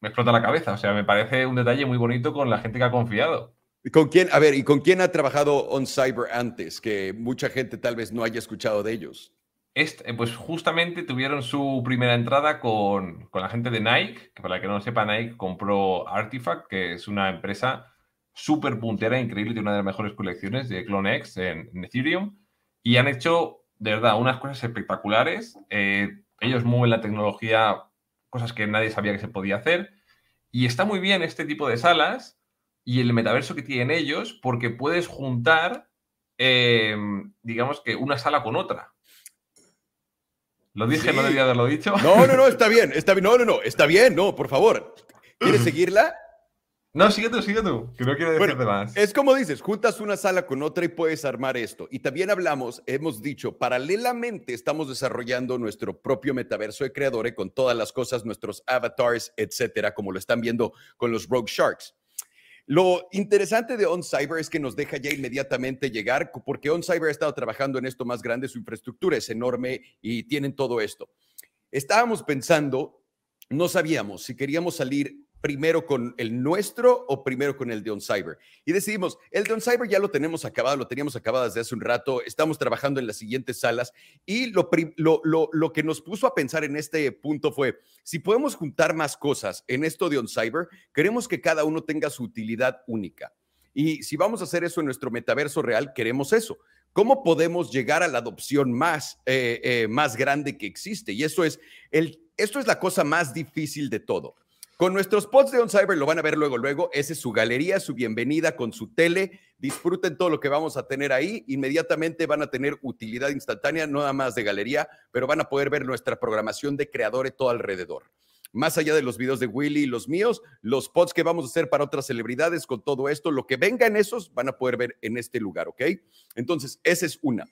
me explota la cabeza. O sea, me parece un detalle muy bonito con la gente que ha confiado. ¿Con quién, a ver, y con quién ha trabajado On Cyber antes? Que mucha gente tal vez no haya escuchado de ellos. Este, pues justamente tuvieron su primera entrada con, la gente de Nike, que para que no lo sepa, Nike compró Artifact, que es una empresa súper puntera, increíble, de una de las mejores colecciones de CloneX en, en Ethereum, y han hecho, de verdad, unas cosas espectaculares. Eh, ellos mueven la tecnología, cosas que nadie sabía que se podía hacer, y está muy bien este tipo de salas y el metaverso que tienen ellos, porque puedes juntar, eh, digamos que una sala con otra. Lo dije, no debía haberlo dicho. No, no, no, está bien, está bien. No, no, no, está bien, no, por favor. ¿Quieres seguirla? No, sigue tú, sigue tú, que no quiero decirte más. Es como dices, juntas una sala con otra y puedes armar esto. Y también hablamos, hemos dicho, paralelamente estamos desarrollando nuestro propio metaverso de creadores con todas las cosas, nuestros avatars, etcétera, como lo están viendo con los Rogue Sharks. Lo interesante de OnCyber es que nos deja ya inmediatamente llegar, porque OnCyber ha estado trabajando en esto más grande, su infraestructura es enorme y tienen todo esto. Estábamos pensando, no sabíamos si queríamos salir primero con el nuestro o primero con el de OnCyber. Y decidimos, el de OnCyber ya lo tenemos acabado, lo teníamos acabado desde hace un rato, estamos trabajando en las siguientes salas y lo, lo, lo, que nos puso a pensar en este punto fue, si podemos juntar más cosas en esto de OnCyber, queremos que cada uno tenga su utilidad única. Y si vamos a hacer eso en nuestro metaverso real, queremos eso. ¿Cómo podemos llegar a la adopción más, eh, eh, más grande que existe? Y eso es, el, esto es la cosa más difícil de todo con nuestros pods de On Cyber lo van a ver luego, luego. Esa es su galería, su bienvenida con su tele. Disfruten todo lo que vamos a tener ahí. Inmediatamente van a tener utilidad instantánea, no nada más de galería, pero van a poder ver nuestra programación de creadores todo alrededor. más allá de los videos de Willy y los míos, los pods que vamos a hacer para otras celebridades con todo esto, lo que venga en esos van a poder ver en este lugar, ¿ok? Entonces, esa es una.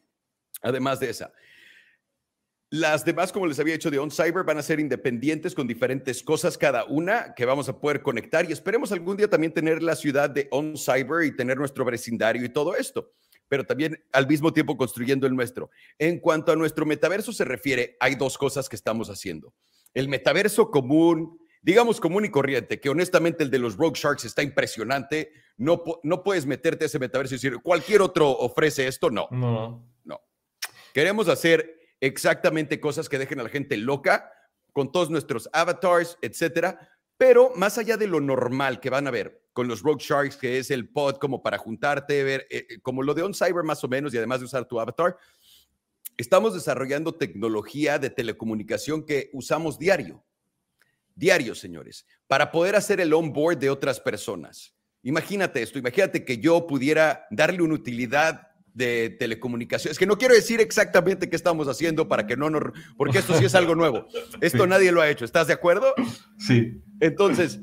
Además de esa. Las demás, como les había dicho de On Cyber, van a ser independientes con diferentes cosas cada una que vamos a poder conectar y esperemos algún día también tener la ciudad de On Cyber y tener nuestro vecindario y todo esto, pero también al mismo tiempo construyendo el nuestro. En cuanto a nuestro metaverso se refiere, hay dos cosas que estamos haciendo. El metaverso común, digamos común y corriente, que honestamente el de los Rogue Sharks está impresionante. No, no puedes meterte a ese metaverso y decir, cualquier otro ofrece esto. No, no, no. Queremos hacer exactamente cosas que dejen a la gente loca con todos nuestros avatars, etcétera. Pero más allá de lo normal que van a ver con los Rogue Sharks, que es el pod como para juntarte, ver, eh, eh, como lo de On Cyber más o menos, y además de usar tu avatar, estamos desarrollando tecnología de telecomunicación que usamos diario. Diario, señores, para poder hacer el onboard de otras personas. Imagínate esto, imagínate que yo pudiera darle una utilidad de telecomunicaciones. que no quiero decir exactamente qué estamos haciendo para que no nos... Porque esto sí es algo nuevo. Esto nadie lo ha hecho. ¿Estás de acuerdo? Sí. Entonces,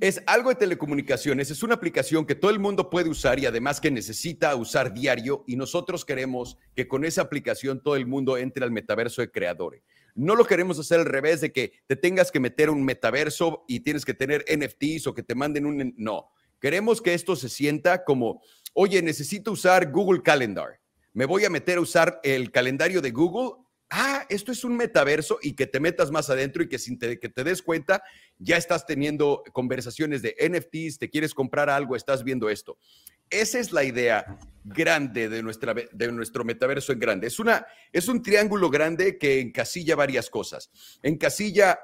es algo de telecomunicaciones. Es una aplicación que todo el mundo puede usar y además que necesita usar diario. Y nosotros queremos que con esa aplicación todo el mundo entre al metaverso de creadores. No lo queremos hacer al revés de que te tengas que meter un metaverso y tienes que tener NFTs o que te manden un... No, queremos que esto se sienta como oye, necesito usar Google Calendar. Me voy a meter a usar el calendario de Google. Ah, esto es un metaverso y que te metas más adentro y que sin que te des cuenta ya estás teniendo conversaciones de NFTs, te quieres comprar algo, estás viendo esto. Esa es la idea grande de, nuestra, de nuestro metaverso en grande. Es, una, es un triángulo grande que encasilla varias cosas. Encasilla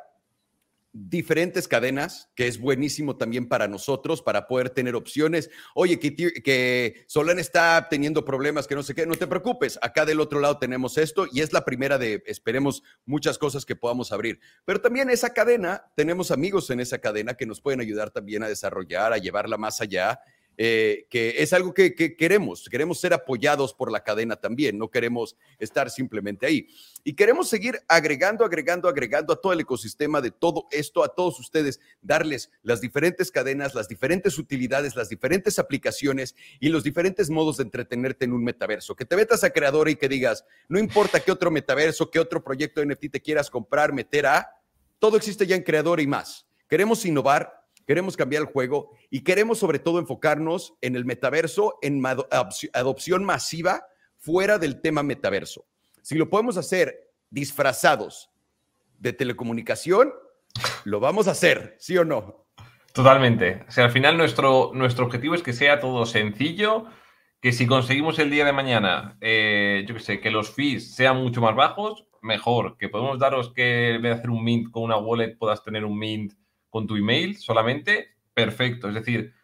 diferentes cadenas, que es buenísimo también para nosotros, para poder tener opciones. Oye, que, que Solana está teniendo problemas, que no sé qué, no te preocupes. Acá del otro lado tenemos esto y es la primera de, esperemos, muchas cosas que podamos abrir. Pero también esa cadena, tenemos amigos en esa cadena que nos pueden ayudar también a desarrollar, a llevarla más allá eh, que es algo que, queremos. Queremos ser apoyados por la cadena también, no queremos estar simplemente ahí. Y queremos seguir agregando, agregando, agregando a todo el ecosistema de todo esto, a todos ustedes, darles las diferentes cadenas, las diferentes utilidades, las diferentes aplicaciones y los diferentes modos de entretenerte en un metaverso. Que te metas a creador y que digas, no importa qué otro metaverso, qué otro proyecto de NFT te quieras comprar, meter a, todo existe ya en creador y más. Queremos innovar, queremos cambiar el juego y queremos sobre todo enfocarnos en el metaverso, en adopción masiva fuera del tema metaverso. Si lo podemos hacer disfrazados de telecomunicación, lo vamos a hacer, ¿sí o no? Totalmente. O sea, al final nuestro, nuestro objetivo es que sea todo sencillo, que si conseguimos el día de mañana, eh, yo qué sé, que los fees sean mucho más bajos, mejor. Que podemos daros que en vez de hacer un mint con una wallet, puedas tener un mint con tu email solamente, perfecto. Es decir,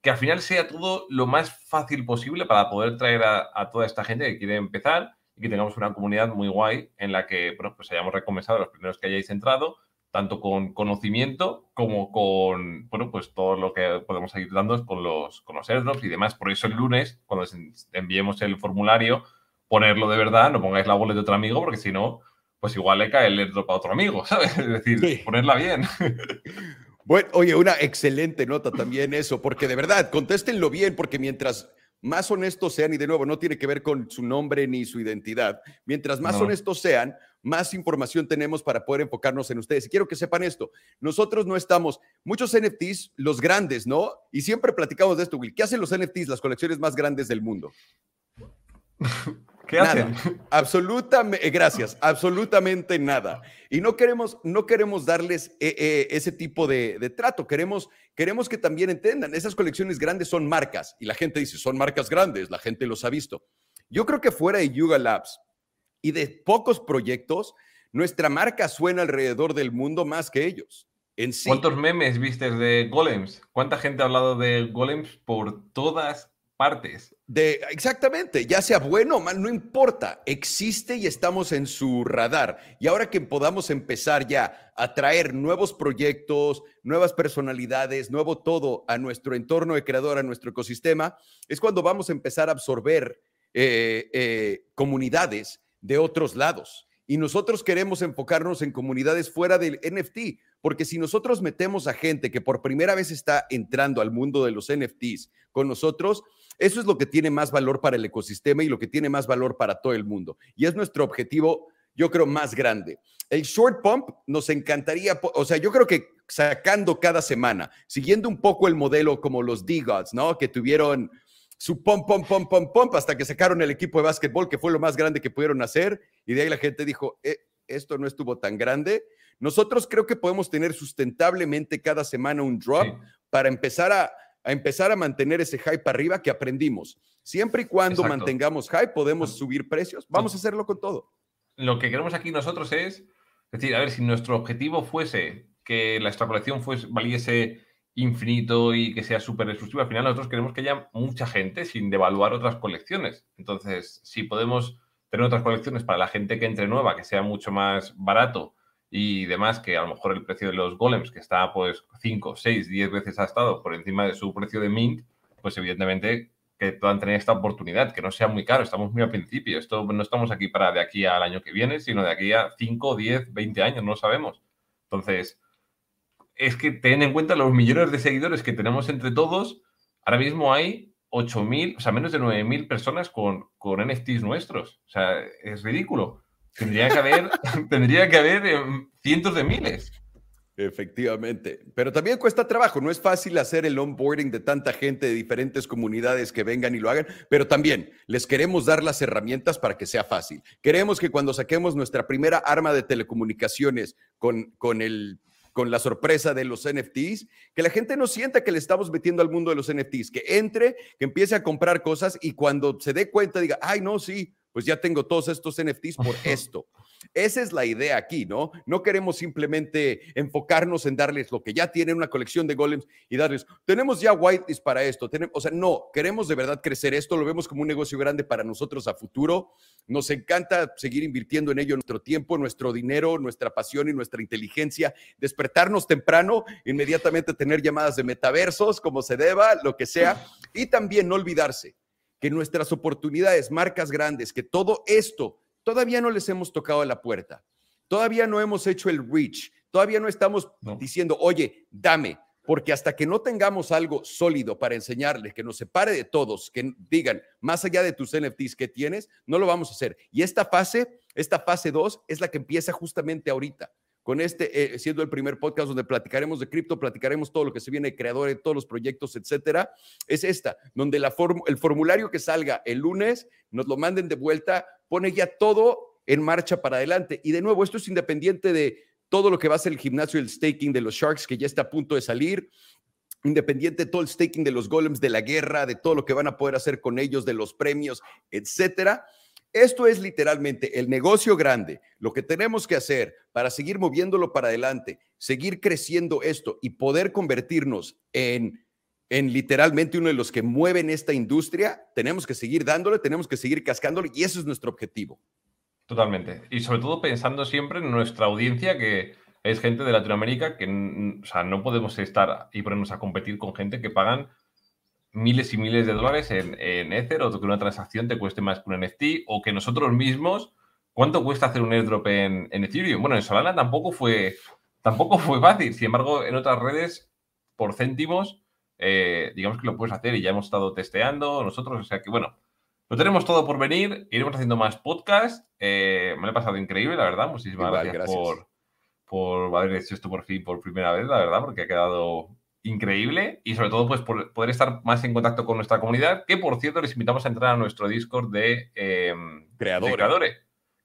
que al final sea todo lo más fácil posible para poder traer a, toda esta gente que quiere empezar y que tengamos una comunidad muy guay en la que bueno, pues hayamos recompensado a los primeros que hayáis entrado, tanto con conocimiento como con bueno, pues todo lo que podemos seguir dando con los, con y demás. Por eso el lunes, cuando enviemos el formulario, ponerlo de verdad, no pongáis la wallet de otro amigo, porque si no, pues igual le cae el airdrop a otro amigo, ¿sabes? Es decir, ponerla bien. Bueno, oye, una excelente nota también eso, porque de verdad, contéstenlo bien, porque mientras más honestos sean, y de nuevo, no tiene que ver con su nombre ni su identidad, mientras más honestos sean, más información tenemos para poder enfocarnos en ustedes. Y quiero que sepan esto, nosotros no estamos, muchos NFTs, los grandes, ¿no? Y siempre platicamos de esto, Will. ¿Qué hacen los NFTs, las colecciones más grandes del mundo? ¿Qué hacen? Absolutamente, eh, gracias, absolutamente nada. Y no queremos, no queremos darles eh, eh, ese tipo de, de, trato. Queremos, queremos que también entiendan, esas colecciones grandes son marcas. Y la gente dice, son marcas grandes, la gente los ha visto. Yo creo que fuera de Yuga Labs y de pocos proyectos, nuestra marca suena alrededor del mundo más que ellos. En sí. ¿Cuántos memes viste de Golems? ¿Cuánta gente ha hablado de Golems por todas partes. De, exactamente, ya sea bueno o mal, no importa, existe y estamos en su radar. Y ahora que podamos empezar ya a traer nuevos proyectos, nuevas personalidades, nuevo todo a nuestro entorno de creador, a nuestro ecosistema, es cuando vamos a empezar a absorber eh, eh, comunidades de otros lados. Y nosotros queremos enfocarnos en comunidades fuera del NFT, porque si nosotros metemos a gente que por primera vez está entrando al mundo de los NFTs con nosotros, eso es lo que tiene más valor para el ecosistema y lo que tiene más valor para todo el mundo. Y es nuestro objetivo, yo creo, más grande. El short pump nos encantaría, o sea, yo creo que sacando cada semana, siguiendo un poco el modelo como los D-Gods, ¿no? Que tuvieron su pump, pump, pump, pump, pump, hasta que sacaron el equipo de básquetbol, que fue lo más grande que pudieron hacer, y de ahí la gente dijo, eh, esto no estuvo tan grande. Nosotros creo que podemos tener sustentablemente cada semana un drop para empezar a, empezar a mantener ese hype arriba que aprendimos. Siempre y cuando mantengamos hype, podemos subir precios. Vamos a hacerlo con todo. Lo que queremos aquí nosotros es, es decir, a ver, si nuestro objetivo fuese que la extrapolación fuese, valiese infinito y que sea súper exclusivo. Al final nosotros queremos que haya mucha gente sin devaluar otras colecciones. Entonces, si podemos tener otras colecciones para la gente que entre nueva, que sea mucho más barato y demás, que a lo mejor el precio de los golems, que está pues 5, 6, 10 veces ha estado por encima de su precio de mint, pues evidentemente que puedan tener esta oportunidad, que no sea muy caro, estamos muy al principio, esto no estamos aquí para de aquí al año que viene, sino de aquí a 5, 10, 20 años, no sabemos. Entonces, es que ten en cuenta los millones de seguidores que tenemos entre todos. Ahora mismo hay 8.000, o sea, menos de 9.000 personas con, con NFTs nuestros. O sea, es ridículo. Tendría que haber, tendría que haber em, cientos de miles. Efectivamente, pero también cuesta trabajo, no es fácil hacer el onboarding de tanta gente de diferentes comunidades que vengan y lo hagan, pero también les queremos dar las herramientas para que sea fácil. Queremos que cuando saquemos nuestra primera arma de telecomunicaciones con, con el con la sorpresa de los NFTs, que la gente no sienta que le estamos metiendo al mundo de los NFTs, que entre, que empiece a comprar cosas y cuando se dé cuenta diga, ay, no, sí, pues ya tengo todos estos NFTs por esto. Esa es la idea aquí, ¿no? No queremos simplemente enfocarnos en darles lo que ya tienen, una colección de golems y darles, tenemos ya whitelist para esto. Tenemos, o sea, no, queremos de verdad crecer esto, lo vemos como un negocio grande para nosotros a futuro. Nos encanta seguir invirtiendo en ello nuestro tiempo, nuestro dinero, nuestra pasión y nuestra inteligencia. Despertarnos temprano, inmediatamente tener llamadas de metaversos, como se deba, lo que sea. Y también no olvidarse que nuestras oportunidades, marcas grandes, que todo esto todavía no les hemos tocado la puerta, todavía no hemos hecho el reach, todavía no estamos diciendo, oye, dame, porque hasta que no tengamos algo sólido para enseñarles, que nos separe de todos, que digan, más allá de tus NFTs que tienes, no lo vamos a hacer. Y esta fase, esta fase 2, es la que empieza justamente ahorita con este, eh, siendo el primer podcast donde platicaremos de cripto, platicaremos todo lo que se viene de creadores, todos los proyectos, etcétera, es esta, donde la el formulario que salga el lunes, nos lo manden de vuelta, pone ya todo en marcha para adelante. Y de nuevo, esto es independiente de todo lo que va a ser el gimnasio, el staking de los Sharks, que ya está a punto de salir, independiente de todo el staking de los golems, de la guerra, de todo lo que van a poder hacer con ellos, de los premios, etcétera. Esto es literalmente el negocio grande. Lo que tenemos que hacer para seguir moviéndolo para adelante, seguir creciendo esto y poder convertirnos en, en literalmente uno de los que mueven esta industria, tenemos que seguir dándole, tenemos que seguir cascándole y eso es nuestro objetivo. Totalmente. Y sobre todo pensando siempre en nuestra audiencia que es gente de Latinoamérica que o sea, no podemos estar y ponernos a competir con gente que pagan miles y miles de dólares en, en Ether o que una transacción te cueste más que un NFT o que nosotros mismos, ¿cuánto cuesta hacer un airdrop en, en Ethereum? Bueno, en Solana tampoco fue, tampoco fue fácil. Sin embargo, en otras redes, por céntimos, eh, digamos que lo puedes hacer y ya hemos estado testeando nosotros. O sea que, bueno, lo tenemos todo por venir. Iremos haciendo más podcast. Eh, me lo he pasado increíble, la verdad. Muchísimas gracias, Por, por haber hecho esto por fin por primera vez, la verdad, porque ha quedado increíble y sobre todo pues por poder estar más en contacto con nuestra comunidad, que por cierto les invitamos a entrar a nuestro Discord de, eh, creadores.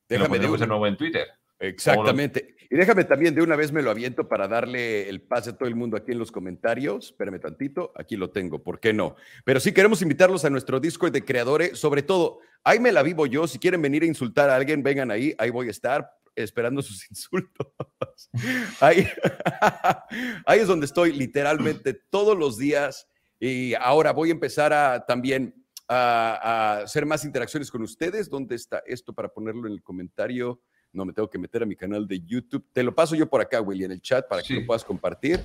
Déjame de nuevo en Twitter. Exactamente. Y déjame también, de una vez me lo aviento para darle el pase a todo el mundo aquí en los comentarios. Espérame tantito, aquí lo tengo, ¿por qué no? Pero sí queremos invitarlos a nuestro Discord de creadores, sobre todo, ahí me la vivo yo, si quieren venir a insultar a alguien, vengan ahí, ahí voy a estar esperando sus insultos. Ahí, ahí es donde estoy literalmente todos los días y ahora voy a empezar a también a, hacer más interacciones con ustedes. ¿Dónde está esto para ponerlo en el comentario? No, me tengo que meter a mi canal de YouTube. Te lo paso yo por acá, Willy, en el chat para que lo puedas compartir.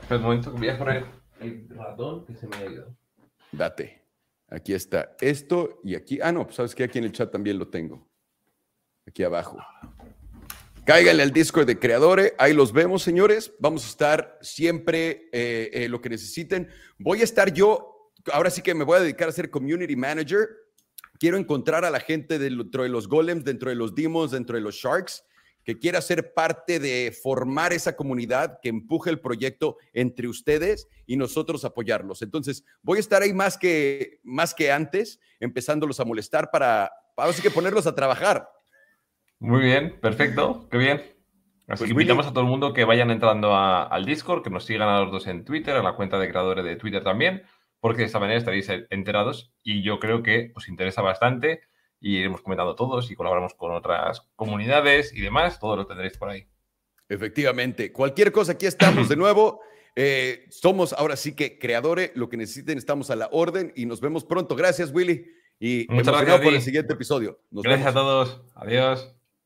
Espera un momento, voy a poner el ratón que se me ha ido. Date. Aquí está esto y aquí. Ah, no, pues sabes que aquí en el chat también lo tengo. Aquí abajo. Cáiganle al Discord de Creadores, ahí los vemos, señores. Vamos a estar siempre eh, eh, lo que necesiten. Voy a estar yo, ahora sí que me voy a dedicar a ser community manager. Quiero encontrar a la gente dentro de los golems, dentro de los demons, dentro de los sharks, que quiera ser parte de formar esa comunidad que empuje el proyecto entre ustedes y nosotros apoyarlos. Entonces, voy a estar ahí más que, más que antes, empezándolos a molestar para, para así que ponerlos a trabajar. Muy bien, perfecto, qué bien. Así pues que invitamos a todo el mundo que vayan entrando al Discord, que nos sigan a los dos en Twitter, a la cuenta de creadores de Twitter también, porque de esta manera estaréis enterados y yo creo que os interesa bastante y iremos comentando todos y colaboramos con otras comunidades y demás, todo lo tendréis por ahí. Efectivamente, cualquier cosa, aquí estamos de nuevo. Eh, somos ahora sí que creadores, lo que necesiten, estamos a la orden y nos vemos pronto. Gracias, Willy. Y Muchas gracias por el siguiente episodio. gracias a todos. Adiós.